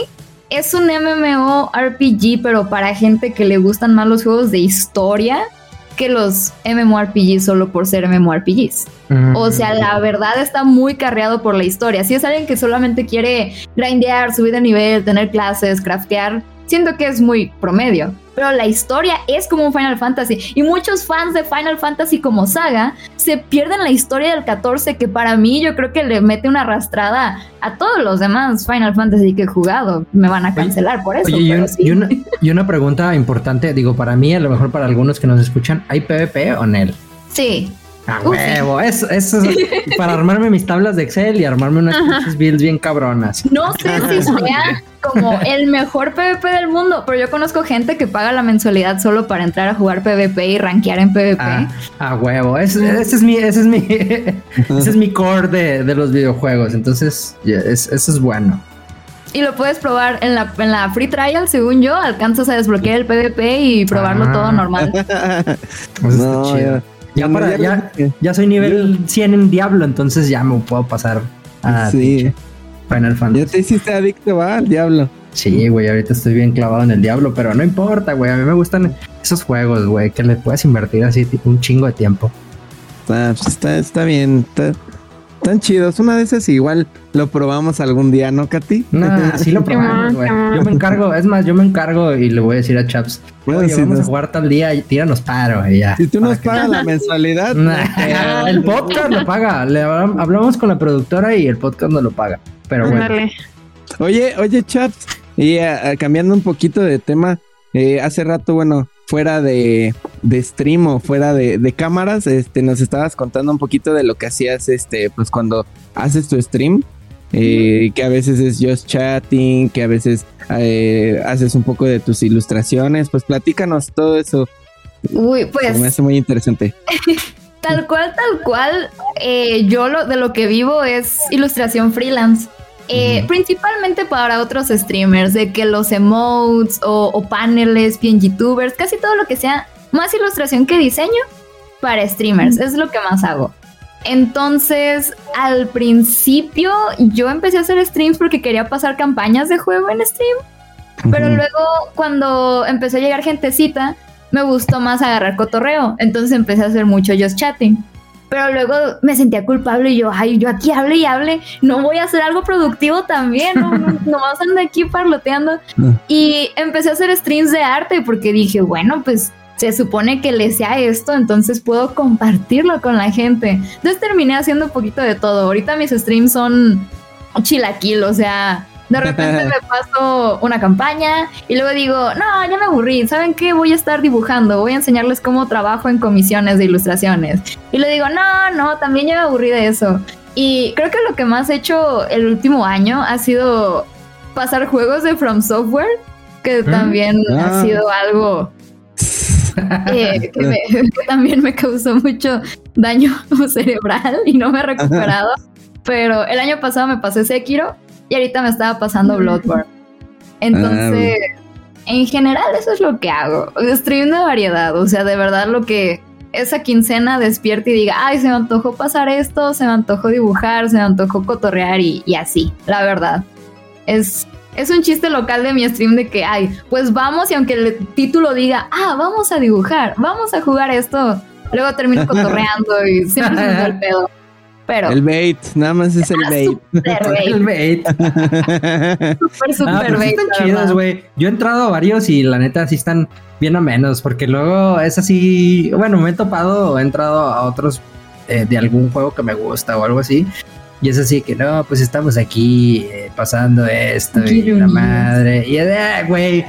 es un MMORPG, pero para gente que le gustan más los juegos de historia que los MMORPGs solo por ser MMORPGs. O sea, la verdad está muy carreado por la historia. Si es alguien que solamente quiere grindear, subir de nivel, tener clases, craftear, siento que es muy promedio pero la historia es como un Final Fantasy. Y muchos fans de Final Fantasy como saga se pierden la historia del 14, que para mí yo creo que le mete una arrastrada a todos los demás Final Fantasy que he jugado. Me van a cancelar por eso. <laughs> y, una, pregunta importante, digo, para mí, a lo mejor para algunos que nos escuchan, ¿hay PvP o NEL? Sí. A huevo, eso, eso es <laughs> para armarme mis tablas de Excel y armarme unas builds bien cabronas. No sé si <laughs> sea como el mejor PvP del mundo, pero yo conozco gente que paga la mensualidad solo para entrar a jugar PvP y rankear en PvP. Ah, a huevo, ese, es mi, ese es mi, <laughs> ese es mi core de, de los videojuegos, entonces eso es bueno. Y lo puedes probar en la, en la free trial, según yo, alcanzas a desbloquear el PvP y probarlo todo ah. normal. Pues no, chido. Ya, para, ya, ya, soy nivel 100 en Diablo, entonces ya me puedo pasar a sí. Final Fantasy. Ya te hiciste adicto, va, al Diablo. Sí, güey, ahorita estoy bien clavado en el Diablo, pero no importa, güey. A mí me gustan esos juegos, güey, que le puedes invertir así un chingo de tiempo. Está, pues, está, está bien. Está, Tan chidos. Una de esas igual lo probamos algún día, ¿no, Katy? No, sí lo probamos, güey. Yo me encargo, es más, yo me encargo y le voy a decir a Chaps, oye, vamos a jugar tal día y tíranos paro y ya. Si tú nos pagas la mensualidad. el podcast lo paga. Le hablamos con la productora y el podcast no lo paga. Pero bueno. Oye, oye, Chaps, y eh, cambiando un poquito de tema, eh, hace rato, bueno, fuera de, de stream o fuera de, cámaras, este, nos estabas contando un poquito de lo que hacías, este, pues cuando haces tu stream, eh, que a veces es just chatting, que a veces eh, haces un poco de tus ilustraciones, pues platícanos todo eso. Uy, pues. Me hace muy interesante. <laughs> tal cual, tal cual, eh, yo lo, de lo que vivo es ilustración freelance. Eh, principalmente para otros streamers, de que los emotes o, paneles, bien youtubers, casi todo lo que sea más ilustración que diseño para streamers, es lo que más hago. Entonces, al principio yo empecé a hacer streams porque quería pasar campañas de juego en stream, pero luego cuando empezó a llegar gentecita, me gustó más agarrar cotorreo, entonces empecé a hacer mucho just chatting. Pero luego me sentía culpable y yo, ay, yo aquí hable y hable, no voy a hacer algo productivo también, no, no, vas a andar aquí parloteando. <laughs> Y empecé a hacer streams de arte porque dije, bueno, pues se supone que le sea esto, entonces puedo compartirlo con la gente. Entonces terminé haciendo un poquito de todo. Ahorita mis streams son chilaquil, o sea, de repente me paso una campaña y luego digo, no, ya me aburrí, ¿saben qué? Voy a estar dibujando, voy a enseñarles cómo trabajo en comisiones de ilustraciones. Y le digo, no, no, también ya me aburrí de eso. Y creo que lo que más he hecho el último año ha sido pasar juegos de From Software, que mm. también ha ah. sido algo <laughs> eh, que, que, también me causó mucho daño <laughs> cerebral y no me he recuperado. Pero el año pasado me pasé Sekiro y ahorita me estaba pasando Bloodborne. Entonces, ah, en general eso es lo que hago. Stream de variedad, o sea, de verdad lo que esa quincena despierte y diga, ay, se me antojó pasar esto, se me antojó dibujar, se me antojó cotorrear y, así, la verdad. Es, es un chiste local de mi stream de que, ay, pues vamos y aunque el título diga, ah, vamos a dibujar, vamos a jugar esto, luego termino <laughs> cotorreando y siempre se me el pedo. El bait, nada más es el bait. el bait. super, super ah, bait. Están chidos, güey. Yo he entrado a varios y la neta sí están bien a menos, porque luego es así. Bueno, me he topado, he entrado a otros eh, de algún juego que me gusta o algo así. Y es así que no, pues estamos aquí eh, pasando esto y la madre. Y eh, güey,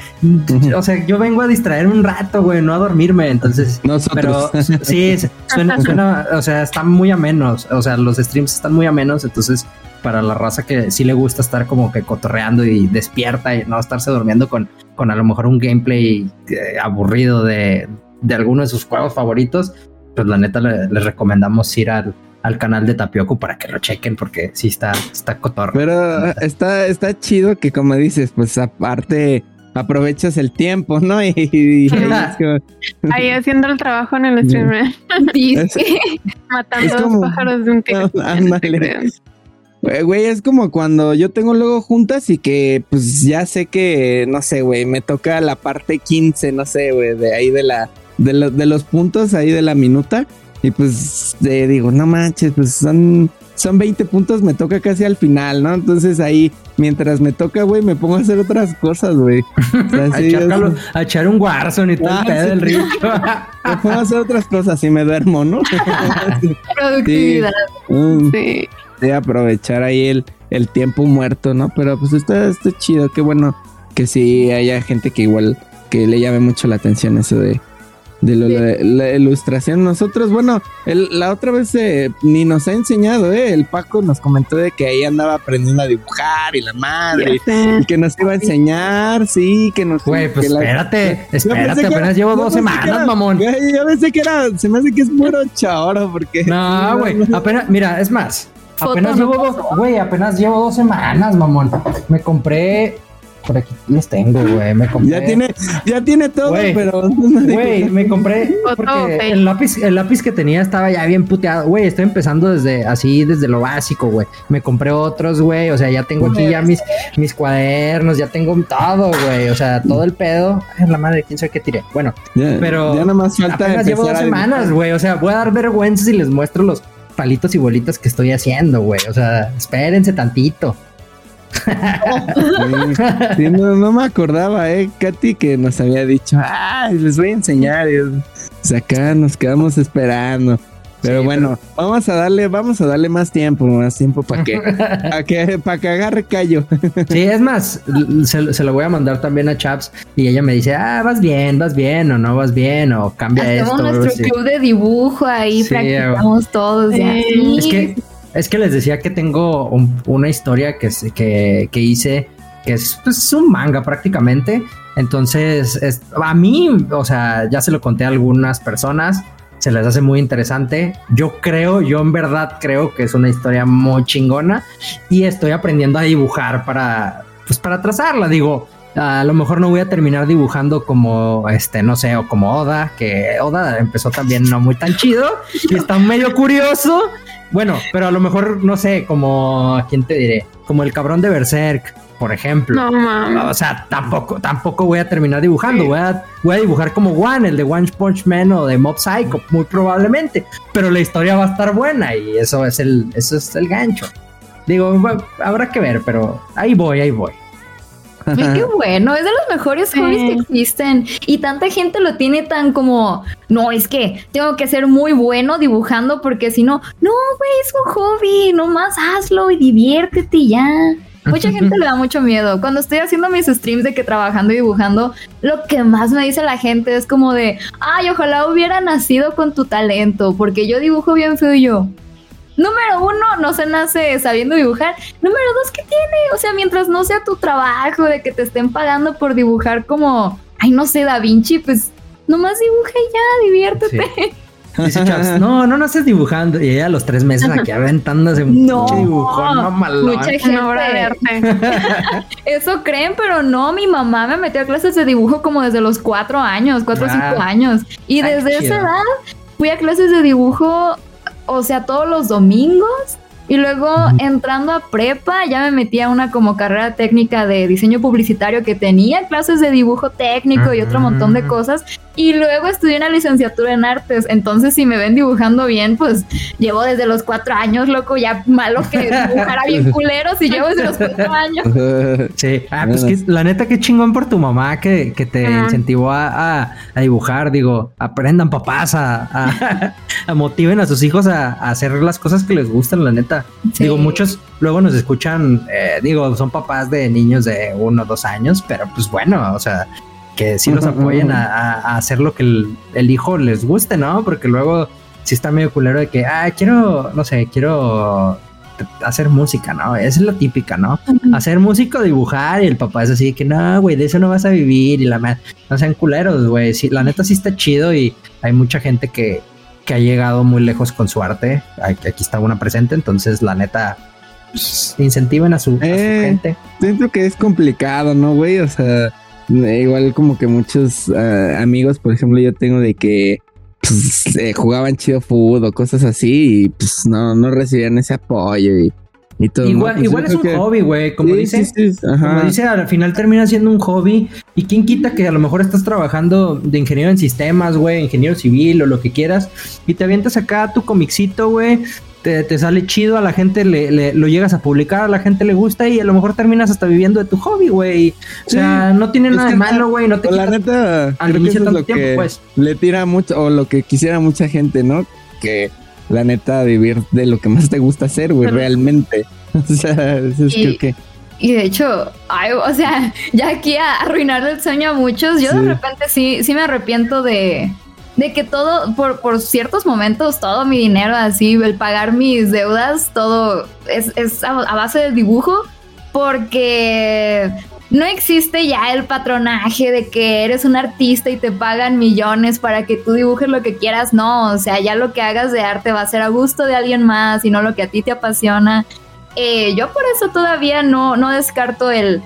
o sea, yo vengo a distraerme un rato, güey, no a dormirme. Entonces, pero sí, suena, suena, o sea, están muy a menos. O sea, los streams están muy a menos. Entonces, para la raza que sí le gusta estar como que cotorreando y despierta y no estarse durmiendo con, con a lo mejor un gameplay eh, aburrido de, de alguno de sus juegos favoritos, pues la neta les recomendamos ir al al canal de Tapioco para que lo chequen porque sí está, está cotorro. Pero está, está chido que como dices, pues aparte aprovechas el tiempo, ¿no? <laughs> Y, <laughs> ahí haciendo el trabajo en el streamer. <laughs> Matando a los pájaros de un tiro. Güey, es como cuando yo tengo luego juntas y que pues ya sé que, no sé, güey, me toca la parte 15, no sé, güey, de ahí de la, de, de los puntos ahí de la minuta. Y pues eh, digo, no manches, pues son, son 20 puntos, me toca casi al final, ¿no? Entonces ahí, mientras me toca, güey, me pongo a hacer otras cosas, güey. <laughs> a, echar un Warzone y todo el ah, pedo del río. <laughs> me pongo a hacer otras cosas y me duermo, ¿no? <laughs> Productividad. Mm. Sí. sí. aprovechar ahí el, el tiempo muerto, ¿no? Pero pues está, está chido, qué bueno que sí haya gente que igual que le llame mucho la atención eso de de lo, la, ilustración. Nosotros, bueno, la otra vez eh, ni nos ha enseñado, ¿eh? El Paco nos comentó de que ahí andaba aprendiendo a dibujar y la madre, y que nos iba a enseñar, sí, que nos... Güey, pues espérate, espérate, apenas llevo dos semanas, mamón. Yo pensé que era, se me hace que es puro choro, porque... No, güey, <laughs> apenas, mira, es más, apenas llevo dos, güey, apenas llevo dos semanas, mamón. Me compré por aquí los tengo, güey. Me compré. Ya tiene, ya tiene todo, pero. Güey, me compré. Porque el lápiz, el lápiz que tenía estaba ya bien puteado. Güey, estoy empezando desde así, desde lo básico, güey. Me compré otros, güey. O sea, ya tengo aquí ya mis, mis cuadernos, ya tengo todo, güey. O sea, todo el pedo. Ay, la madre, quién sabe qué tiré. Bueno, pero. Ya nada más falta. Apenas llevo dos semanas, güey. O sea, voy a dar vergüenza si les muestro los palitos y bolitas que estoy haciendo, güey. O sea, espérense tantito <laughs> no, me acordaba, eh, Katy, que nos había dicho, ay, les voy a enseñar. Y, acá nos quedamos esperando. Pero bueno, vamos a darle, vamos a darle más tiempo, más tiempo para que, <laughs> para que, para que agarre callo. sí, es más, se, lo voy a mandar también a Chaps y ella me dice, ah, vas bien, vas bien, o no vas bien, o cambia esto. nuestro club de dibujo ahí, practicamos todos. Es que es que les decía que tengo una historia que, que, que hice que es, pues, un manga prácticamente. Entonces, a mí, o sea, ya se lo conté a algunas personas, se les hace muy interesante. Yo creo, yo en verdad creo que es una historia muy chingona y estoy aprendiendo a dibujar para, pues para trazarla. Digo, a lo mejor no voy a terminar dibujando como, este, no sé, o como Oda, que Oda empezó también no muy tan chido y está medio curioso. Bueno, pero a lo mejor, no sé, como, ¿quién te diré? Como el cabrón de Berserk, por ejemplo. No, mames. O sea, tampoco, tampoco voy a terminar dibujando. Voy, a, voy a dibujar como One, el de One Punch Man o de Mob Psycho, muy probablemente. Pero la historia va a estar buena y eso es el, eso es el gancho. Digo, habrá que ver, pero ahí voy, ahí voy. Qué <laughs> bueno, es de los mejores hobbies que existen. Y tanta gente lo tiene tan como, no, es que tengo que ser muy bueno dibujando porque si no, no, güey, es un hobby, nomás hazlo y diviértete y ya. Mucha <laughs> gente le da mucho miedo. Cuando estoy haciendo mis streams de que trabajando y dibujando, lo que más me dice la gente es como de, ay, ojalá hubiera nacido con tu talento, porque yo dibujo bien feo y yo. Número uno, no se nace sabiendo dibujar. Número dos, ¿qué tiene? O sea, mientras no sea tu trabajo, de que te estén pagando por dibujar como, ay, no sé, Da Vinci, pues nomás dibuja y ya, diviértete. <laughs> Dice Chaps, no, no naces dibujando. Y ella a los tres meses aquí aventándose <laughs> no, dibujón, no Mucha gente. <laughs> Eso creen, pero no. Mi mamá me metió a clases de dibujo como desde los cuatro años, cuatro o cinco ah. años. Y desde esa edad fui a clases de dibujo o sea, todos los domingos. Y luego entrando a prepa ya me metí a una como carrera técnica de diseño publicitario que tenía clases de dibujo técnico y otro montón de cosas. Y luego estudié una licenciatura en artes. Entonces, si me ven dibujando bien, pues llevo desde los cuatro años, loco. Ya malo que dibujara bien <laughs> culero si llevo desde los cuatro años. <laughs> Sí, ah, pues que, la neta, qué chingón por tu mamá que, que te incentivó a, a, dibujar. Digo, aprendan papás a, a, <laughs> motiven a sus hijos a, hacer las cosas que les gustan, la neta. Digo, muchos luego nos escuchan, eh, digo, son papás de niños de uno o dos años, pero pues bueno, o sea, que sí los apoyen a, hacer lo que el, hijo les guste, ¿no? Porque luego sí está medio culero de que, ah, quiero, no sé, quiero hacer música, ¿no? Esa es la típica, ¿no? Hacer música, dibujar y el papá es así que, no, güey, de eso no vas a vivir y la madre, no sean culeros, güey. Sí, la neta sí está chido y hay mucha gente que, que ha llegado muy lejos con su arte. Aquí está una presente, entonces la neta, pues, incentiven a su, a su eh, gente. Siento que es complicado, ¿no, güey? O sea Igual como que muchos ah, amigos, por ejemplo, yo tengo de que pues, eh, jugaban chido fútbol o cosas así y pues no, no recibían ese apoyo y, y todo. Igual, pues, igual es un hobby, güey, como dice. como dice, al final termina siendo un hobby y quién quita que a lo mejor estás trabajando de ingeniero en sistemas, güey, ingeniero civil o lo que quieras y te avientas acá tu comicito, güey, te, sale chido, a la gente le, lo llegas a publicar, a la gente le gusta y a lo mejor terminas hasta viviendo de tu hobby, güey. O sea, no tiene nada de malo, güey. No te la neta, al es lo que pues. Le tira mucho, o lo que quisiera mucha gente, ¿no? Que la neta vivir de lo que más te gusta hacer, güey, realmente. <laughs> O sea, eso es creo que. Y de hecho, o sea, <laughs> ya aquí a arruinarle el sueño a muchos, yo de repente sí, sí me arrepiento de, de que todo, por, por ciertos momentos, todo mi dinero, así, el pagar mis deudas, todo es, es a, base de dibujo, porque no existe ya el patronaje de que eres un artista y te pagan millones para que tú dibujes lo que quieras, no, o sea, ya lo que hagas de arte va a ser a gusto de alguien más y no lo que a ti te apasiona. Eh, yo por eso todavía no, no descarto el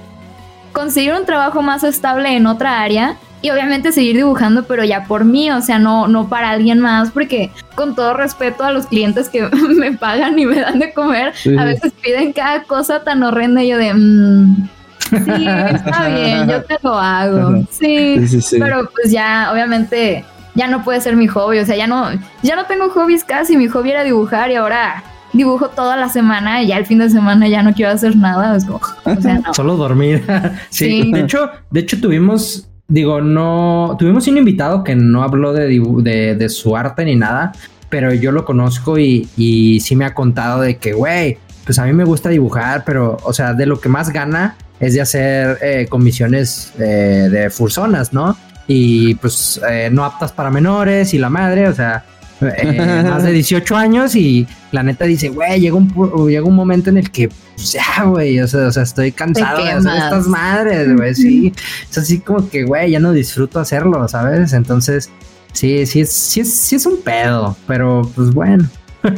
conseguir un trabajo más estable en otra área y obviamente seguir dibujando, pero ya por mí, o sea, no, no para alguien más, porque con todo respeto a los clientes que <laughs> me pagan y me dan de comer, a veces piden cada cosa tan horrenda y yo de... Mm, sí, está <laughs> bien, yo te lo hago. Sí, pero pues ya, obviamente, ya no puede ser mi hobby, o sea, ya no, ya no tengo hobbies casi, mi hobby era dibujar y ahora dibujo toda la semana y ya el fin de semana ya no quiero hacer nada, o sea, no. <laughs> Solo dormir. sí. de hecho, de hecho tuvimos digo, no, tuvimos un invitado que no habló de, de, su arte ni nada, pero yo lo conozco y, y sí me ha contado de que, güey, pues a mí me gusta dibujar, pero, o sea, de lo que más gana es de hacer eh, comisiones eh, de fursonas, ¿no? Y pues eh, no aptas para menores y la madre, o sea, eh, más de 18 años y la neta dice, güey, llega un, llega un momento en el que, pues, ya, güey, o sea, o sea, estoy cansado de hacer estas madres, güey, sí. Es así como que, güey, ya no disfruto hacerlo, ¿sabes? Entonces, sí, sí es, sí es, sí es un pedo, pero pues bueno. <laughs>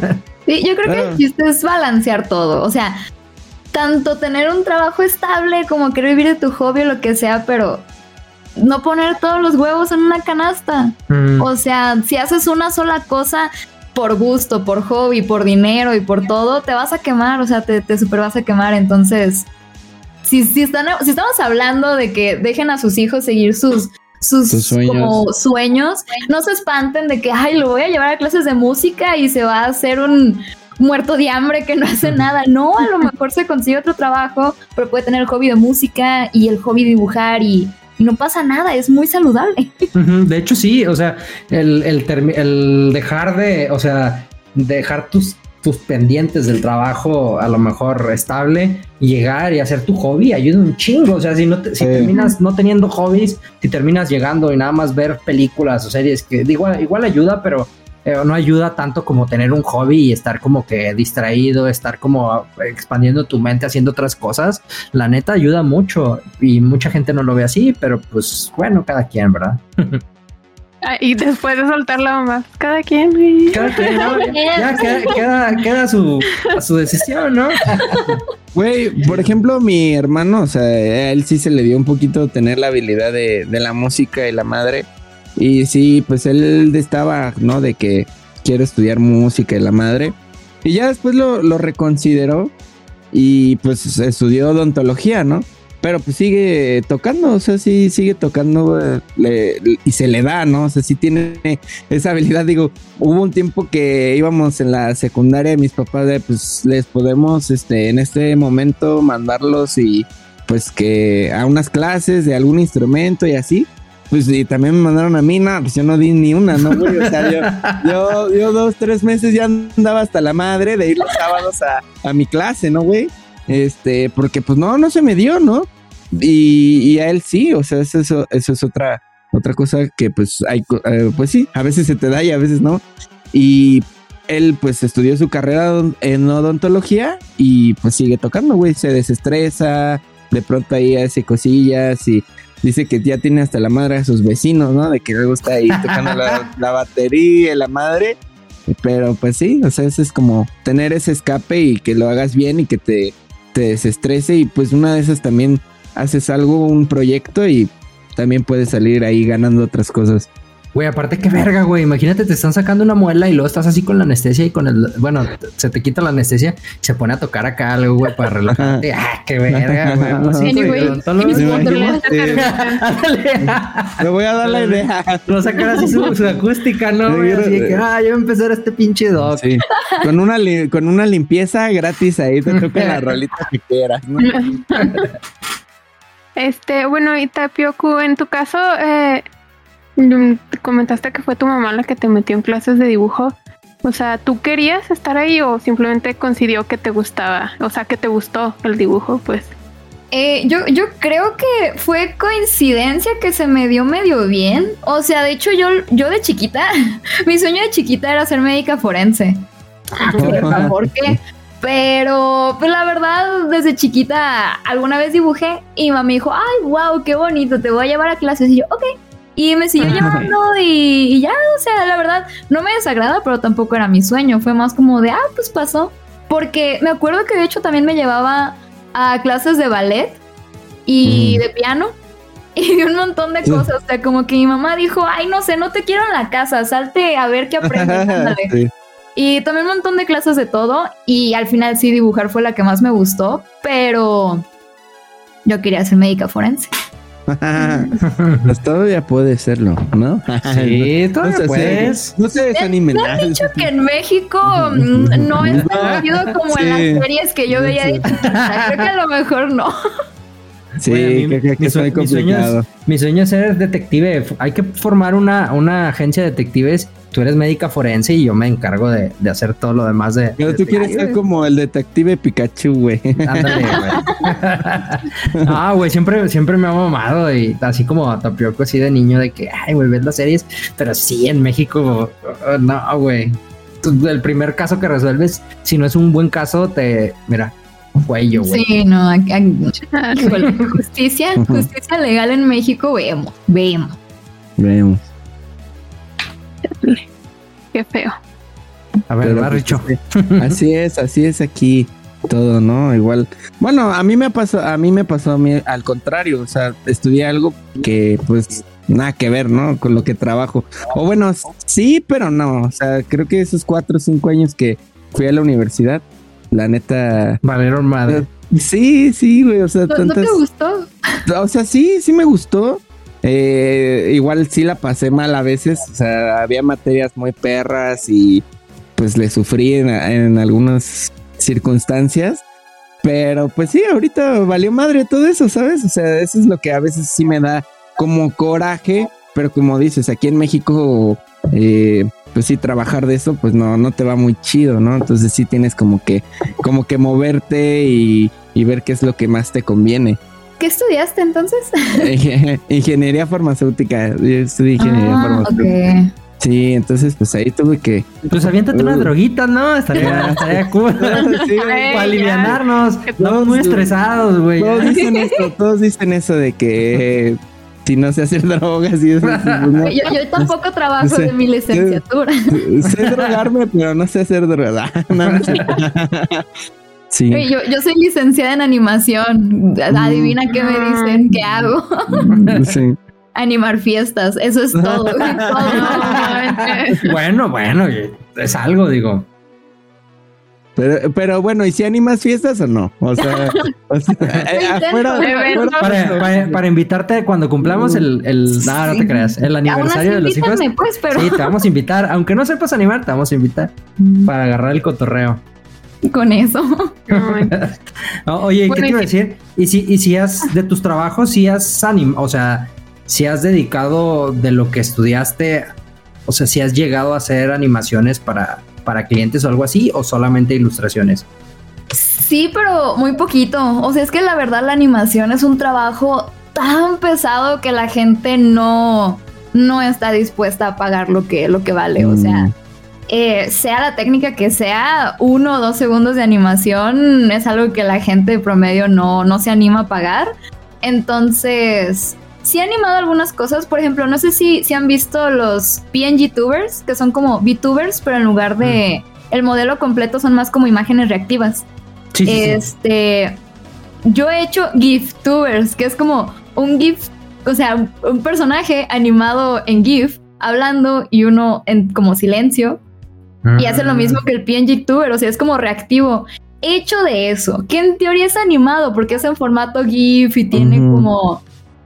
Sí, yo creo que el chiste es balancear todo, o sea, tanto tener un trabajo estable como querer vivir de tu hobby o lo que sea, pero no poner todos los huevos en una canasta. Mm. O sea, si haces una sola cosa por gusto, por hobby, por dinero y por todo, te vas a quemar, o sea, te, te super vas a quemar. Entonces, si, si, están, si estamos hablando de que dejen a sus hijos seguir sus, sus, sueños. sueños, no se espanten de que, ay, lo voy a llevar a clases de música y se va a hacer un muerto de hambre que no hace nada. No, a lo mejor se consigue otro trabajo, pero puede tener el hobby de música y el hobby de dibujar y y no pasa nada, es muy saludable. <laughs> De hecho, sí, o sea, el, el, dejar de, o sea, dejar tus, tus pendientes del trabajo a lo mejor estable y llegar y hacer tu hobby ayuda un chingo. O sea, si no si terminas no teniendo hobbies, si terminas llegando y nada más ver películas o series que igual, igual ayuda, pero eh, no ayuda tanto como tener un hobby y estar como que distraído, estar como expandiendo tu mente haciendo otras cosas. La neta ayuda mucho y mucha gente no lo ve así, pero pues bueno, cada quien, ¿verdad? Ah, y después de soltar la mamá, cada quien. Cada quien, Ya queda, queda, a, su, su decisión, ¿no? Güey, por ejemplo, mi hermano, o sea, a él sí se le dio un poquito tener la habilidad de, de la música y la madre. Y sí, pues él estaba, ¿no? De que quiere estudiar música y la madre. Y ya después lo, reconsideró y pues estudió odontología, ¿no? Pero pues sigue tocando, o sea, sí sigue tocando y se le da, ¿no? O sea, sí tiene esa habilidad. Digo, hubo un tiempo que íbamos en la secundaria mis papás de, pues les podemos, este, en este momento mandarlos y pues que a unas clases de algún instrumento y así. Pues y también me mandaron a mí, no, pues yo no di ni una, ¿no, güey? O sea, <laughs> yo, yo, dos, tres meses ya andaba hasta la madre de ir los sábados a, a mi clase, ¿no, güey? Este, porque pues no, no se me dio, ¿no? Y, y a él sí, o sea, eso, eso, eso es otra, otra cosa que pues hay, eh, pues sí, a veces se te da y a veces no. Y él pues estudió su carrera en odontología y pues sigue tocando, güey, se desestresa, de pronto ahí hace cosillas y dice que ya tiene hasta la madre a sus vecinos, ¿no? De que le gusta ahí tocando la, <laughs> la, batería, la madre. Pero pues sí, o sea, eso es como tener ese escape y que lo hagas bien y que te, te desestrese. Y pues una de esas también haces algo, un proyecto y también puedes salir ahí ganando otras cosas. Güey, aparte qué verga, güey. Imagínate, te están sacando una muela y luego estás así con la anestesia y con el. Bueno, se te quita la anestesia y se pone a tocar acá algo, güey, para relajarte. ¡Ah, qué verga, güey! <laughs> Sí, güey. Me voy a dar la idea. <laughs> No sacar así su, acústica, ¿no? Güey? Así que, ah, yo voy a empezar este pinche doc. Sí. Con una, con una limpieza gratis ahí te toca la rolita que quieras, ¿no? <laughs> Este, bueno, y Tapioku, en tu caso, eh, comentaste que fue tu mamá la que te metió en clases de dibujo. O sea, ¿tú querías estar ahí o simplemente coincidió que te gustaba? O sea, que te gustó el dibujo, pues. Eh, yo, yo creo que fue coincidencia que se me dio medio bien. O sea, de hecho, yo, yo de chiquita, <laughs> mi sueño de chiquita era ser médica forense. <laughs> ¿Por qué? Pero, pues la verdad, desde chiquita alguna vez dibujé y mamá me dijo, ay, wow, qué bonito, te voy a llevar a clases. Y yo, ok. Y me siguió llevando y, y, ya, o sea, la verdad, no me desagrada, pero tampoco era mi sueño. Fue más como de, ah, pues pasó. Porque me acuerdo que de hecho también me llevaba a clases de ballet y de piano <laughs> y de un montón de cosas. O sea, como que mi mamá dijo, ay, no sé, no te quiero en la casa, salte a ver qué aprendes. <laughs> Y tomé un montón de clases de todo y al final sí dibujar fue la que más me gustó, pero yo quería ser médica forense. <laughs> pues todavía puede serlo, ¿no? Sí, <laughs> todavía no puedes. No se desanimen. Me han dicho que en México mm, no es tan <laughs> como en las series que yo veía de Creo que a lo mejor no. Sí, que, mi, sueño mi, sueño es, ser detective. Hay que formar una, una agencia de detectives. Tú eres médica forense y yo me encargo de, de hacer todo lo demás de. Pero tú quieres ser como el detective Pikachu, güey. Ándale, güey. <laughs> ah, güey, siempre, siempre me ha mamado y así como tapioco así de niño de que, ay, güey, ves las series. Pero sí, en México, no, güey. El primer caso que resuelves, si no es un buen caso, te, mira, cuello, güey. Sí, no, <laughs> justicia, <laughs> justicia legal en México, vemos, vemos. Vemos. Qué feo. A ver, va, Richo. Así es, así es aquí todo, ¿no? Igual. Bueno, a mí me pasó, a mí me pasó a mí al contrario, o sea, estudié algo que pues nada que ver, ¿no? Con lo que trabajo. O bueno, sí, pero no, o sea, creo que esos cuatro o cinco años que fui a la universidad, la neta. Valieron madre. Sí, sí, güey. O sea, ¿No, ¿No, te gustó? O sea, sí, sí me gustó. Eh, igual sí la pasé mal a veces. O sea, había materias muy perras y pues le sufrí en, en algunas circunstancias. Pero pues sí, ahorita valió madre todo eso, ¿sabes? O sea, eso es lo que a veces sí me da como coraje. Pero como dices, aquí en México eh, pues sí, trabajar de eso, pues no, no te va muy chido, ¿no? Entonces sí tienes como que, como que moverte y, ver qué es lo que más te conviene. ¿Qué estudiaste entonces? <laughs> ingeniería farmacéutica. Yo estudié ingeniería ah, farmacéutica. Sí, entonces pues ahí tuve que. Pues aviéntate una droguita, ¿no? Estaría, <laughs> estaría cool. <laughs> Para alivianarnos. Estamos muy estresados, güey. Todos dicen eso, todos dicen eso de que si no sé hacer drogas y eso. yo, tampoco trabajo de mi licenciatura. Sé, drogarme, pero no sé hacer drogas. Sí. Yo, yo, soy licenciada en animación. Adivina qué me dicen, qué hago. <laughs> sí. Animar fiestas, eso es todo. <laughs> bueno, bueno, es algo, digo. Pero, pero bueno, ¿y si animas fiestas o no? O sea, <laughs> para, invitarte cuando cumplamos el, el no, no te creas, el aniversario de los hijos. Pues, pero... Sí, te vamos a invitar, aunque no sepas animar, te vamos a invitar mm. para agarrar el cotorreo. Con eso. <laughs> oye, ¿qué te iba a decir? Y si, y si has, de tus trabajos, si has animado, o sea, si has dedicado de lo que estudiaste, o sea, si has llegado a hacer animaciones para para clientes o algo así o solamente ilustraciones? Sí, pero muy poquito. O sea, es que la verdad la animación es un trabajo tan pesado que la gente no, no está dispuesta a pagar lo que, lo que vale. O sea, mm. Eh, sea la técnica que sea, uno o dos segundos de animación es algo que la gente promedio no, no se anima a pagar. Entonces, sí he animado algunas cosas. Por ejemplo, no sé si, si han visto los PNG Tubers, que son como VTubers, pero en lugar de el modelo completo son más como imágenes reactivas. Sí, este. Yo he hecho GIF-Tubers, que es como un GIF, o sea, un personaje animado en GIF, hablando y uno en como silencio. Y hace lo mismo que el PNG Tuber, o sea, es como reactivo. Hecho de eso, que en teoría es animado porque es en formato GIF y tiene como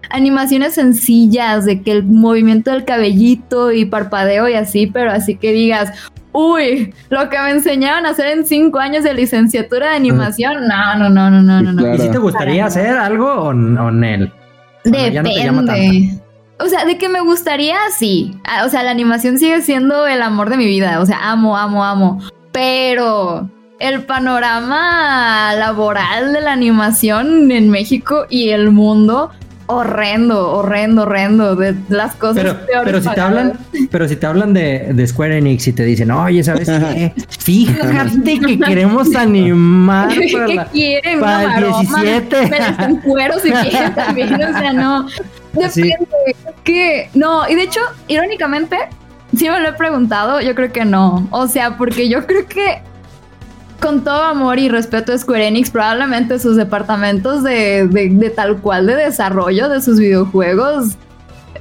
animaciones sencillas de que el movimiento del cabellito y parpadeo y así, pero así que digas, uy, lo que me enseñaron a hacer en cinco años de licenciatura de animación, no, no, no, no, no, no. ¿Y si te gustaría hacer algo o, en él? Depende. O sea, de que me gustaría, sí. Ah, o sea, la animación sigue siendo el amor de mi vida. O sea, amo, amo, amo. Pero el panorama laboral de la animación en México y el mundo horrendo, horrendo, horrendo de las cosas pero, Pero si te hablan, pero si te hablan de, Square Enix y te dicen, oye, ¿sabes qué? Fíjate que queremos animar <laughs> para, ¿Qué quieren? para el 17. Me cuero si quieren también, o sea, no. Depende. Que no, y de hecho, irónicamente, sí me lo he preguntado, yo creo que no. O sea, porque yo creo que con todo amor y respeto a Square Enix, probablemente sus departamentos de, tal cual de desarrollo de sus videojuegos,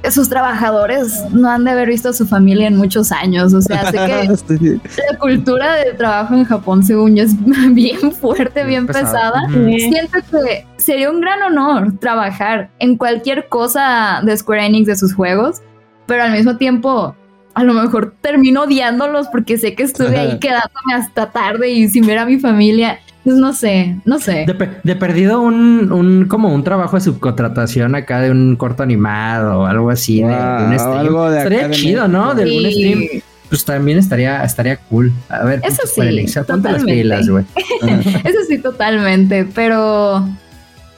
sus trabajadores no han de haber visto a su familia en muchos años. O sea, sé que <laughs> la cultura de trabajo en Japón, según yo, es <laughs> bien fuerte, bien pesada. Siento que sería un gran honor trabajar en cualquier cosa de Square Enix de sus juegos, pero al mismo tiempo a lo mejor termino odiándolos porque sé que estuve ahí quedándome hasta tarde y sin ver a mi familia. Pues no sé, no sé. De, perdido un, un, como un trabajo de subcontratación acá de un corto animado o algo así. de, un stream. estaría chido, ¿no? De algún stream. Pues también estaría, estaría cool. A ver, eso sí. Ponte las pilas, güey. <laughs> eso sí, totalmente. Pero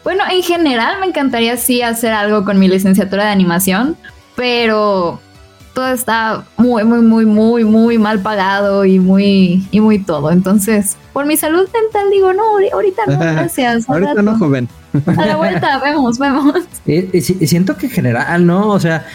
bueno, en general me encantaría sí hacer algo con mi licenciatura de animación. Pero todo está muy, muy, muy, muy, muy mal pagado y muy, y muy todo. Entonces, por mi salud mental digo, no, ahorita no, <laughs> gracias. ahorita no, joven. A la vuelta, <laughs> vemos, vemos. Y, siento que en general, ¿no? O sea,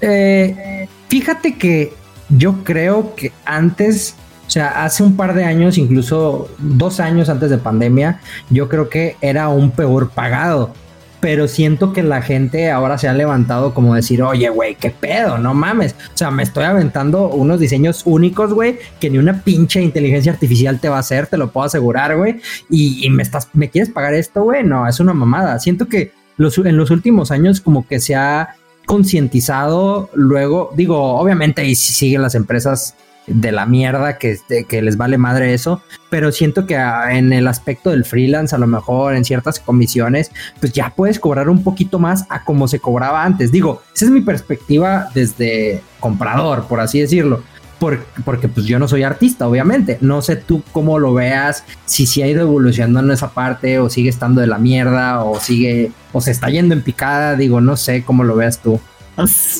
eh, fíjate que yo creo que antes, o sea, hace un par de años, incluso dos años antes de pandemia, yo creo que era un peor pagado pero siento que la gente ahora se ha levantado como decir, oye, güey, qué pedo, no mames. O sea, me estoy aventando unos diseños únicos, güey, que ni una pinche inteligencia artificial te va a hacer, te lo puedo asegurar, güey. Y, me estás, ¿me quieres pagar esto, güey? No, es una mamada. Siento que los, en los últimos años como que se ha concientizado luego, digo, obviamente y si siguen las empresas de la mierda que, que les vale madre eso, pero siento que ah, en el aspecto del freelance, a lo mejor en ciertas comisiones, pues ya puedes cobrar un poquito más a como se cobraba antes. Digo, esa es mi perspectiva desde comprador, por así decirlo. Porque, porque pues yo no soy artista, obviamente. No sé tú cómo lo veas, si se ha ido evolucionando en esa parte o sigue estando de la mierda o sigue o se está yendo en picada, digo, no sé cómo lo veas tú.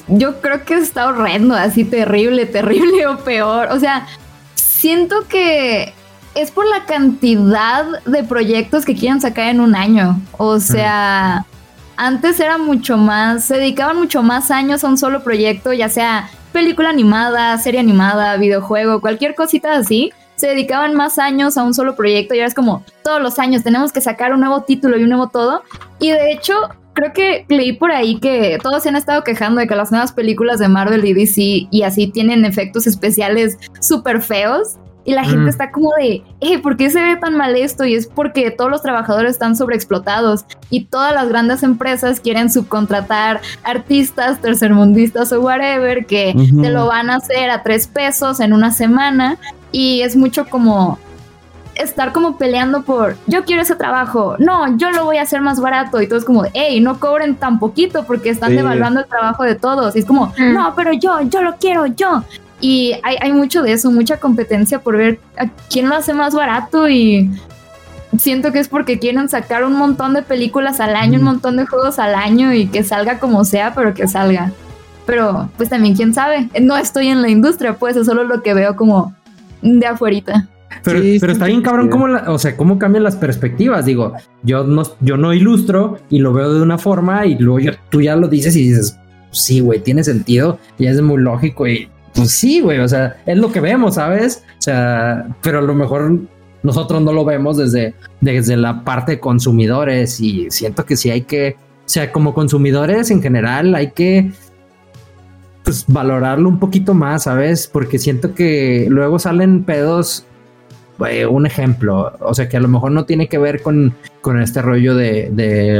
Yo creo que está horrendo, así terrible, terrible o peor. O sea, siento que es por la cantidad de proyectos que quieren sacar en un año. O sea, antes era mucho más, se dedicaban mucho más años a un solo proyecto, ya sea película animada, serie animada, videojuego, cualquier cosita así. Se dedicaban más años a un solo proyecto y ahora es como todos los años tenemos que sacar un nuevo título y un nuevo todo. Y de hecho, creo que leí por ahí que todos se han estado quejando de que las nuevas películas de Marvel y DC y así tienen efectos especiales súper feos. Y la gente está como de, eh, ¿por qué se ve tan mal esto? Y es porque todos los trabajadores están sobreexplotados y todas las grandes empresas quieren subcontratar artistas, tercermundistas o whatever que te lo van a hacer a tres pesos en una semana. Y es mucho como, estar como peleando por yo quiero ese trabajo, no, yo lo voy a hacer más barato y todo es como, hey, no cobren tan poquito porque están devaluando el trabajo de todos y es como, mm. no, pero yo, yo lo quiero, yo. Y hay, hay mucho de eso, mucha competencia por ver a quién lo hace más barato y siento que es porque quieren sacar un montón de películas al año, un montón de juegos al año y que salga como sea, pero que salga. Pero pues también quién sabe, no estoy en la industria, pues es solo lo que veo como de afuerita. Pero, pero está bien cabrón cómo, o sea, cómo cambian las perspectivas. Digo, yo no, yo no ilustro y lo veo de una forma y luego tú ya lo dices y dices, sí, güey, tiene sentido y es muy lógico y pues sí, güey, o sea, es lo que vemos, ¿sabes? O sea, pero a lo mejor nosotros no lo vemos desde, desde la parte de consumidores y siento que sí hay que, o sea, como consumidores en general hay que pues valorarlo un poquito más, ¿sabes? Porque siento que luego salen pedos eh, un ejemplo, o sea que a lo mejor no tiene que ver con, con este rollo de,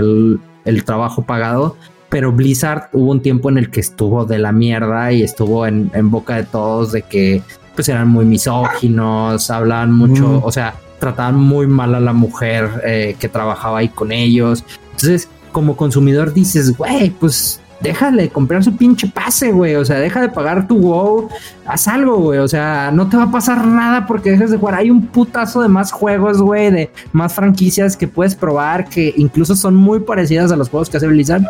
el trabajo pagado, pero Blizzard hubo un tiempo en el que estuvo de la mierda y estuvo en, boca de todos de que pues eran muy misóginos, hablaban mucho, o sea, trataban muy mal a la mujer eh, que trabajaba ahí con ellos. Entonces, como consumidor dices, güey, pues déjale comprar su pinche pase, güey. O sea, deja de pagar tu WoW, haz algo, güey. O sea, no te va a pasar nada porque dejes de jugar. Hay un putazo de más juegos, güey, de más franquicias que puedes probar que incluso son muy parecidas a los juegos que hace Blizzard.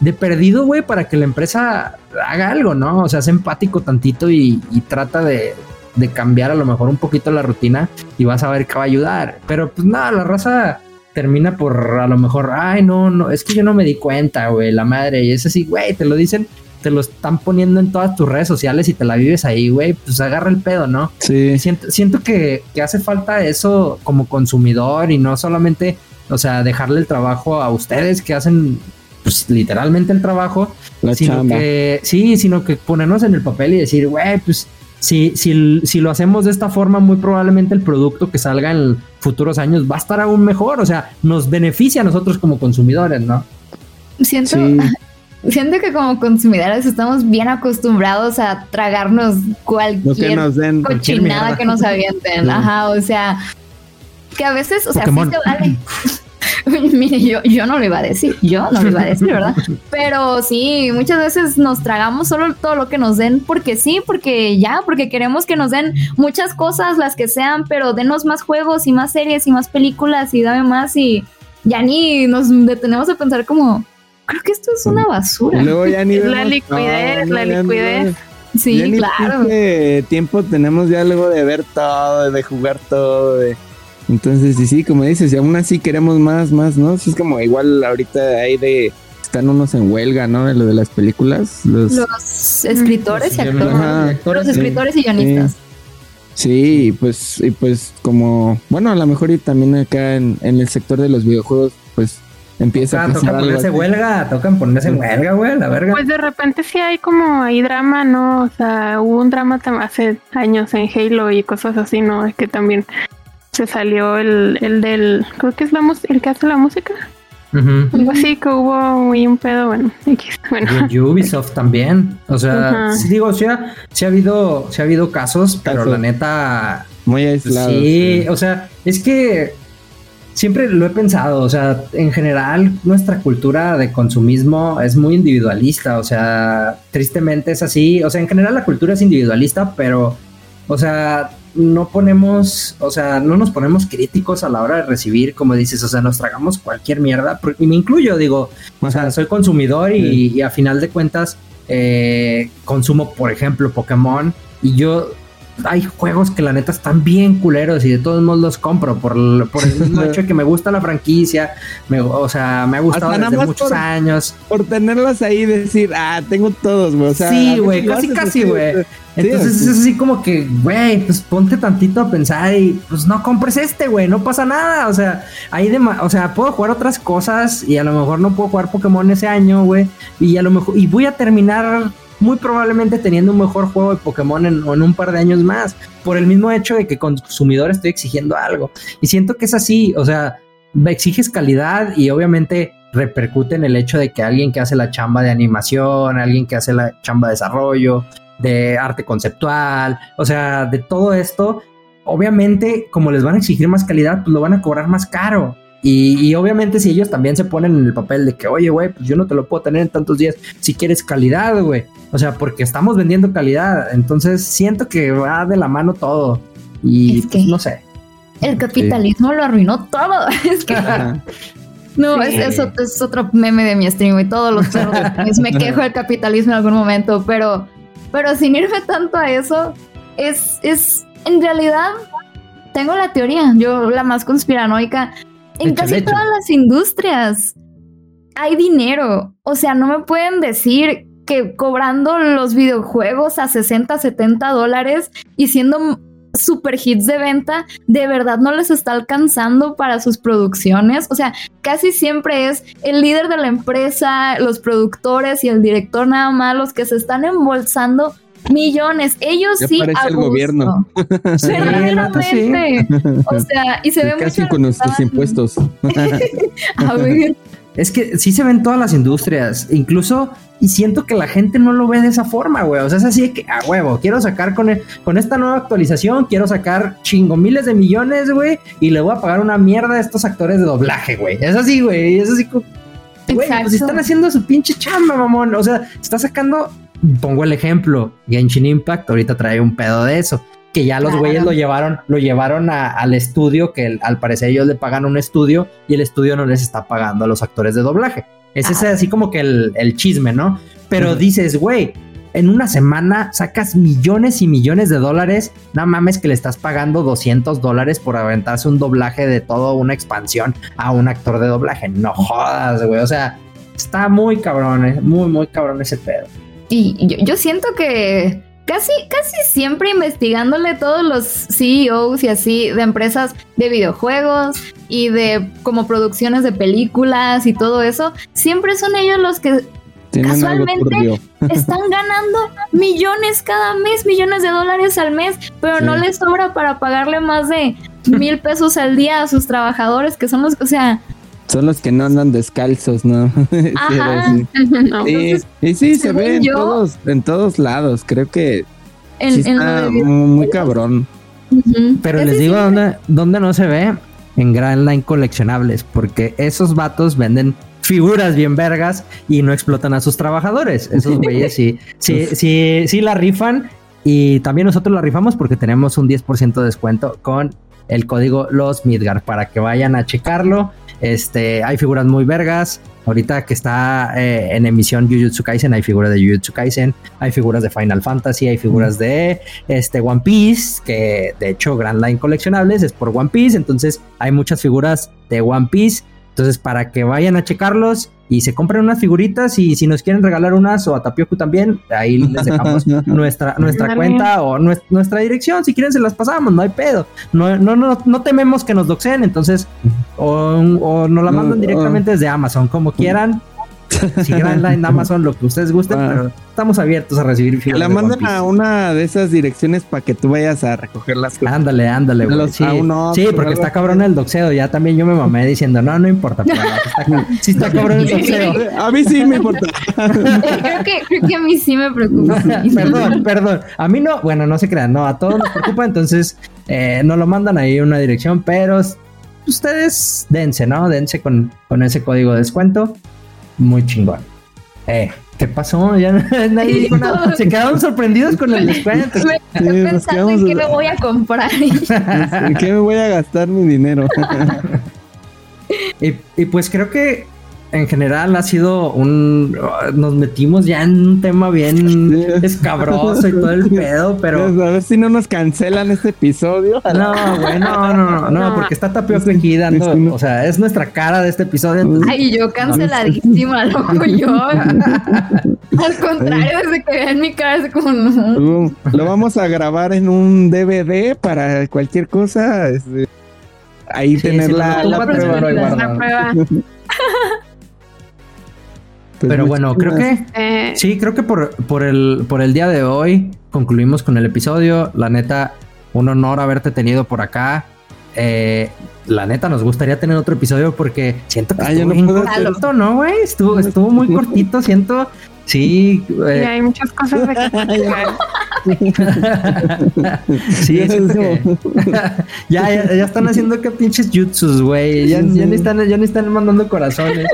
De perdido, güey, para que la empresa haga algo, ¿no? O sea, sea empático tantito y, trata de, de cambiar a lo mejor un poquito la rutina y vas a ver que va a ayudar. Pero pues nada, la raza termina por a lo mejor, ay, no, no, es que yo no me di cuenta, güey, la madre. Y es así, güey, te lo dicen, te lo están poniendo en todas tus redes sociales y te la vives ahí, güey, pues agarra el pedo, ¿no? Sí. Siento, siento que, que hace falta eso como consumidor y no solamente, o sea, dejarle el trabajo a ustedes que hacen pues literalmente el trabajo, la sino que sí, sino que ponernos en el papel y decir, güey, pues si, si, si lo hacemos de esta forma, muy probablemente el producto que salga en futuros años va a estar aún mejor. O sea, nos beneficia a nosotros como consumidores, ¿no? Siento, <laughs> siento que como consumidores estamos bien acostumbrados a tragarnos cualquier cochinada que nos avienten. <laughs> Ajá, o sea, que a veces, o sea, sí se vale. <laughs> Mire, yo, yo no lo iba a decir, yo no lo iba a decir, ¿verdad? <laughs> Pero sí, muchas veces nos tragamos solo todo lo que nos den porque sí, porque ya, porque queremos que nos den muchas cosas, las que sean, pero denos más juegos y más series y más películas y dame más y ya ni nos detenemos a pensar como, creo que esto es una basura. Luego ya ni <laughs> la liquidez, la liquidez. Sí, claro. tiempo tenemos ya luego de ver todo, de jugar todo, de entonces, sí, sí, como dices, y aún así queremos más, más, ¿no? Es como igual ahorita hay de están unos en huelga, ¿no? De lo de las películas. Los, escritores y actores. los escritores y guionistas. Sí. pues, y pues como, bueno, a lo mejor y también acá en, el sector de los videojuegos, pues empieza a tocan ponerse huelga, tocan ponerse en huelga, güey, la verga. Pues de repente sí hay como hay drama, ¿no? O sea, hubo un drama hace años en Halo y cosas así, ¿no? Es que también se salió el, el del, creo que es la el que hace la música. Algo así que hubo muy un pedo, bueno, bueno. Ubisoft también. O sea, digo, sí ha, ha habido, sí ha habido casos, pero la neta. Muy aislado. Sí, o sea, es que siempre lo he pensado. O sea, en general, nuestra cultura de consumismo es muy individualista. O sea, tristemente es así. O sea, en general la cultura es individualista, pero, o sea, no ponemos, o sea, no nos ponemos críticos a la hora de recibir, como dices, o sea, nos tragamos cualquier mierda, y me incluyo, digo, o sea, soy consumidor y, a final de cuentas eh, consumo, por ejemplo, Pokémon, y yo hay juegos que la neta están bien culeros y de todos modos los compro por, por el mismo <laughs> hecho de que me gusta la franquicia, me, o sea, me ha gustado desde muchos años. Por tenerlos ahí y decir, ah, tengo todos, güey. O sea, sí, güey, casi, casi, güey. Entonces es así como que, güey, pues ponte tantito a pensar y pues no compres este, güey, no pasa nada. O sea, hay de o sea, puedo jugar otras cosas y a lo mejor no puedo jugar Pokémon ese año, güey. Y a lo mejor, y voy a terminar muy probablemente teniendo un mejor juego de Pokémon en, en, un par de años más, por el mismo hecho de que consumidor estoy exigiendo algo. Y siento que es así, o sea, exiges calidad y obviamente repercute en el hecho de que alguien que hace la chamba de animación, alguien que hace la chamba de desarrollo, de arte conceptual, o sea, de todo esto, obviamente como les van a exigir más calidad, pues lo van a cobrar más caro. Y, obviamente si ellos también se ponen en el papel de que, oye, güey, pues yo no te lo puedo tener en tantos días si quieres calidad, güey. O sea, porque estamos vendiendo calidad. Entonces siento que va de la mano todo. Y pues, no sé. El capitalismo lo arruinó todo. <laughs> Es que... No, es, es, otro meme de mi stream y todos los perros me quejo del capitalismo en algún momento, pero, pero sin irme tanto a eso, es, es en realidad tengo la teoría, yo la más conspiranoica, en casi todas las industrias hay dinero. O sea, no me pueden decir que cobrando los videojuegos a 60, 70 dólares y siendo super hits de venta, de verdad no les está alcanzando para sus producciones. O sea, casi siempre es el líder de la empresa, los productores y el director nada más los que se están embolsando millones. Ellos sí. Parece el gobierno. <laughs> Verdaderamente. O sea, y se ve Casi con nuestros impuestos. <laughs> a ver. Es que sí se ven todas las industrias, incluso, y siento que la gente no lo ve de esa forma, güey. O sea, es así de que, a huevo, quiero sacar con, con esta nueva actualización, quiero sacar chingo miles de millones, güey, y le voy a pagar una mierda a estos actores de doblaje, güey. Es así, güey. Es así como Güey, pues están haciendo su pinche chamba, mamón. O sea, está sacando, pongo el ejemplo, Genshin Impact ahorita trae un pedo de eso. Que ya los güeyes lo llevaron, lo llevaron al estudio, que al parecer ellos le pagan un estudio y el estudio no les está pagando a los actores de doblaje. Es ese así como que el, chisme, ¿no? Pero dices, güey, en una semana sacas millones y millones de dólares. No mames que le estás pagando 200 dólares por aventarse un doblaje de toda una expansión a un actor de doblaje. No jodas, güey. O sea, está muy cabrón, eh, muy, muy cabrón ese pedo. Y yo, siento que casi, casi siempre investigándole todos los CEOs y así de empresas de videojuegos y de como producciones de películas y todo eso, siempre son ellos los que casualmente <laughs> están ganando millones cada mes, millones de dólares al mes, pero no les sobra para pagarle más de mil pesos al día a sus trabajadores, que son los, o sea... Son los que no andan descalzos, ¿no? <laughs> Ajá. sí, <laughs> y sí, se ve en todos, en todos lados, creo que está muy cabrón. Pero les digo dónde, dónde no se ve, en Grand Line Coleccionables, porque esos vatos venden figuras bien vergas y no explotan a sus trabajadores. Esos <laughs> güeyes sí, sí, sí, sí la rifan y también nosotros la rifamos porque tenemos un 10% de descuento con el código Los Midgar para que vayan a checarlo. Este, hay figuras muy vergas. Ahorita que está eh, en emisión Jujutsu Kaisen, hay figuras de Jujutsu Kaisen, hay figuras de Final Fantasy, hay figuras de este One Piece, que de hecho Grand Line coleccionables es por One Piece, entonces hay muchas figuras de One Piece entonces, para que vayan a checarlos y se compren unas figuritas y si nos quieren regalar unas o a Tapioco también, ahí les dejamos <laughs> nuestra, nuestra cuenta o nuestra, dirección. Si quieren se las pasamos, no hay pedo. No, no, no, no tememos que nos doxeen, entonces o, o nos la mandan directamente desde Amazon, como quieran. Si en Amazon, lo que ustedes gusten, ah. pero estamos abiertos a recibir figuras. La mandan a una de esas direcciones para que tú vayas a recoger las cosas. Ándale, ándale, güey. Sí, sí porque está cabrón el doxeo. Ya también yo me mamé diciendo, no, no importa. Pero está, <laughs> sí está cabrón el doxeo. A mí sí me importa. creo, que, creo que a mí sí me preocupa. <laughs> perdón, perdón. A mí no, bueno, no se crean, no, a todos nos preocupa. Entonces, eh, no lo mandan ahí una dirección, pero ustedes dense, ¿no? Dense con, con ese código de descuento muy chingón. Eh, ¿qué pasó? Ya <laughs> nadie dijo nada. Se quedaron sorprendidos con el descuento. Me estoy pensando en qué me voy a comprar. <laughs> ¿En qué me voy a gastar mi dinero? <laughs> y, y pues creo que en general ha sido un. Nos metimos ya en un tema bien escabroso y todo el <laughs> pedo, pero. Pues, a ver si no nos cancelan este episodio. No, güey, no, no, no, porque está Tapioca aquí dando. O sea, es nuestra cara de este episodio. Ay, yo canceladísima, <laughs> loco, yo. Al contrario, desde que vean mi cara, es como. Lo vamos a grabar en un DVD para cualquier cosa. Este, ahí tener la, la, prueba. <laughs> Pues Pero bueno, creo que eh, sí, creo que por, por, el, por el día de hoy concluimos con el episodio. La neta, un honor haberte tenido por acá. Eh, la neta, nos gustaría tener otro episodio porque siento que estuvo no cortito, ¿no, güey? Estuvo, estuvo muy <laughs> cortito, siento. Sí, eh. hay muchas cosas de <laughs> <laughs> sí, ya, ya, ya, están haciendo que pinches jutsus, güey. Ya, ya, ni están, ya ni están mandando corazones.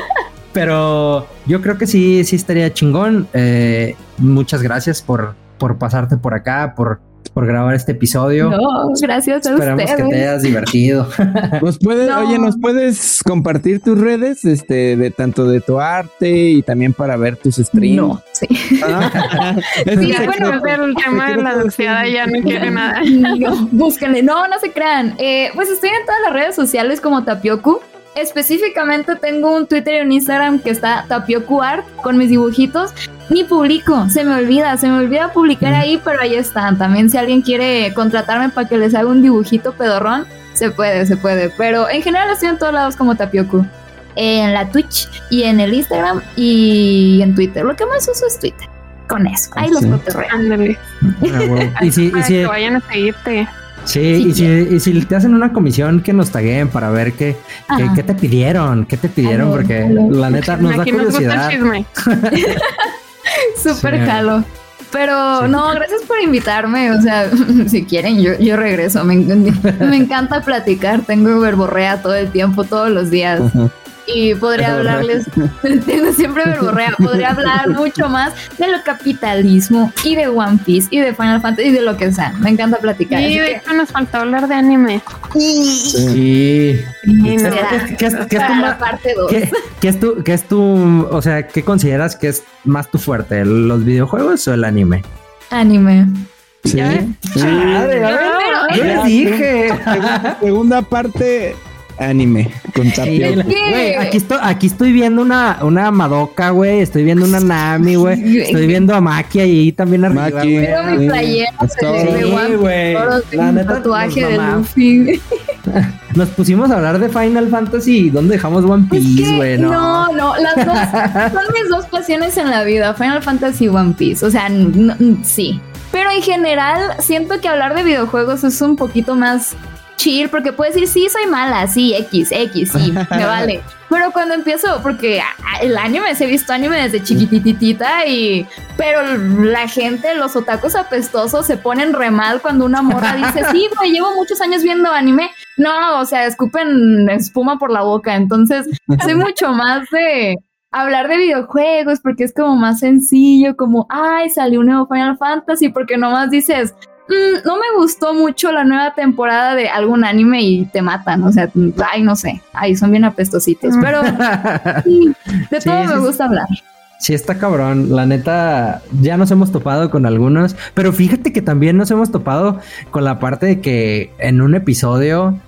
Pero yo creo que sí, sí estaría chingón. Eh, muchas gracias por, por pasarte por acá, por, por grabar este episodio. No, gracias a Esperamos que te hayas divertido. <laughs> Nos puedes, oye, ¿nos puedes compartir tus redes, este, de tanto de tu arte y también para ver tus streams? No, sí. Ah, <laughs> sí, bueno, el tema de la deseada ya no quiere nada. <laughs> No, búsquenle, no, no se crean. Eh, pues estoy en todas las redes sociales como Tapioku. Específicamente tengo un Twitter y un Instagram que está Tapioku Art con mis dibujitos. Ni publico, se me olvida, se me olvida publicar ahí, pero ahí están. También si alguien quiere contratarme para que les haga un dibujito pedorrón, se puede, se puede. Pero en general estoy en todos lados como Tapioku. En la Twitch y en el Instagram y en Twitter. Lo que más uso es Twitter. Con eso. Ahí los cotorreo. Ándale. Ah, y si, y si... que vayan a seguirte. Sí, y, si, y, si, te hacen una comisión que nos taguen para ver qué, qué, te pidieron, qué te pidieron, porque la neta nos da curiosidad. <laughs> Súper jalo. Pero no, gracias por invitarme. O sea, <laughs> si quieren, yo, yo regreso. Me, <laughs> me encanta platicar. Tengo verborrea todo el tiempo, todos los días. Y podría hablarles, tengo <laughs> siempre verborrea, podría hablar mucho más de lo capitalismo y de One Piece y de Final Fantasy y de lo que sea. Me encanta platicar. Y de hecho nos faltó hablar de anime. Sí. ¿Qué, es tu, qué es tu, o sea, qué consideras que es más tu fuerte, los videojuegos o el anime? Anime. Sí. Yo les dije. Segunda parte, anime con aquí estoy, aquí estoy viendo una, una Madoka, güey. Estoy viendo una Nami, güey. Estoy viendo a Maki ahí también arriba, Maki, güey. mi playera sí, güey. Neta, tatuaje de Luffy. <laughs> Nos pusimos a hablar de Final Fantasy. ¿Dónde dejamos One Piece, güey? no. no, las dos <laughs> son mis dos pasiones en la vida: Final Fantasy y One Piece. O sea, sí. Pero en general, siento que hablar de videojuegos es un poquito más chill, porque puedes decir, sí, soy mala, sí, X, X, sí, <laughs> me vale. Pero cuando empiezo, porque el anime, se he visto anime desde chiquititita y... Pero la gente, los otakus apestosos se ponen re mal cuando una morra dice, sí, <laughs> güey, llevo muchos años viendo anime. No, o sea, escupen espuma por la boca. Entonces, soy <laughs> mucho más de hablar de videojuegos porque es como más sencillo, como, ay, salió un nuevo Final Fantasy, porque nomás dices, mm, no me gustó mucho la nueva temporada de algún anime y te matan, o sea, ay, no sé, ay, son bien apestositos, pero <laughs> de todo me gusta hablar. Sí, está cabrón. La neta, ya nos hemos topado con algunos, pero fíjate que también nos hemos topado con la parte de que en un episodio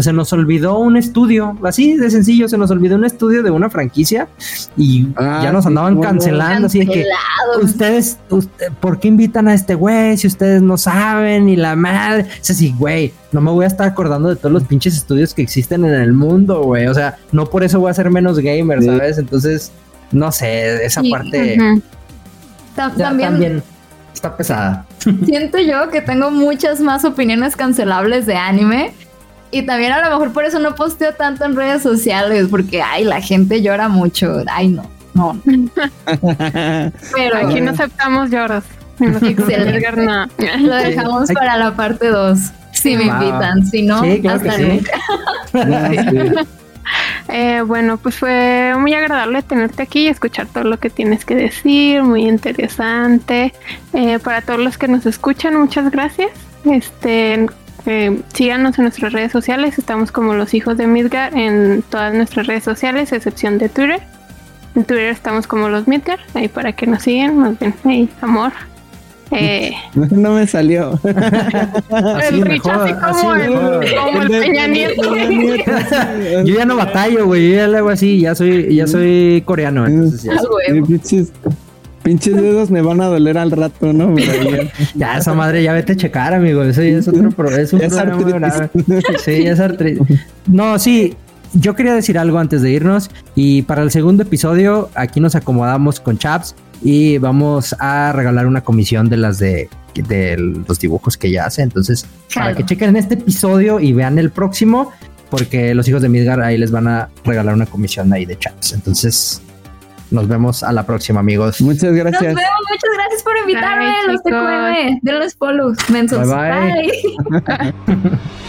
se nos olvidó un estudio, así de sencillo, se nos olvidó un estudio de una franquicia y ah, ya nos andaban cancelando, así de que ustedes, ¿por qué invitan a este güey si ustedes no saben y la madre? Es así, güey, no me voy a estar acordando de todos los pinches estudios que existen en el mundo, güey, o sea, no por eso voy a ser menos gamer, ¿sabes? Entonces, no sé, esa parte también está pesada. Siento yo que tengo muchas más opiniones cancelables de anime y también a lo mejor por eso no posteo tanto en redes sociales, porque, ay, la gente llora mucho. Ay, no, no. <laughs> Pero aquí no aceptamos lloros. Excelente. Lo dejamos para la parte 2. Si me invitan, si no, hasta <laughs> nunca. <laughs> Eh, bueno, pues fue muy agradable tenerte aquí y escuchar todo lo que tienes que decir, muy interesante. Eh, para todos los que nos escuchan, muchas gracias. Este, síganos en nuestras redes sociales. Estamos como los hijos de Midgar en todas nuestras redes sociales, excepción de Twitter. En Twitter estamos como los Midgar, ahí para que nos sigan, nos ven ahí, amor. Eh, <laughs> no me salió. <laughs> el Rich así como, el, Peña Nieto. <laughs> yo ya no batallo, güey. Yo ya le hago así. Ya soy, ya soy coreano. Entonces ya Pinches dedos me van a doler al rato, ¿no? <laughs> ya, esa madre, ya vete a checar, amigo. Eso ya es otro pro, es un <laughs> problema Sí, es artritis. No, sí, yo quería decir algo antes de irnos. Y para el segundo episodio, aquí nos acomodamos con Chaps y vamos a regalar una comisión de las de, de los dibujos que ella hace. Entonces, para que chequen este episodio y vean el próximo, porque los hijos de Midgar ahí les van a regalar una comisión ahí de Chaps. Entonces, nos vemos a la próxima, amigos. Muchas gracias. Nos vemos, muchas gracias por invitarme. los TQM, de los polos. Mensos. bye. bye. <laughs>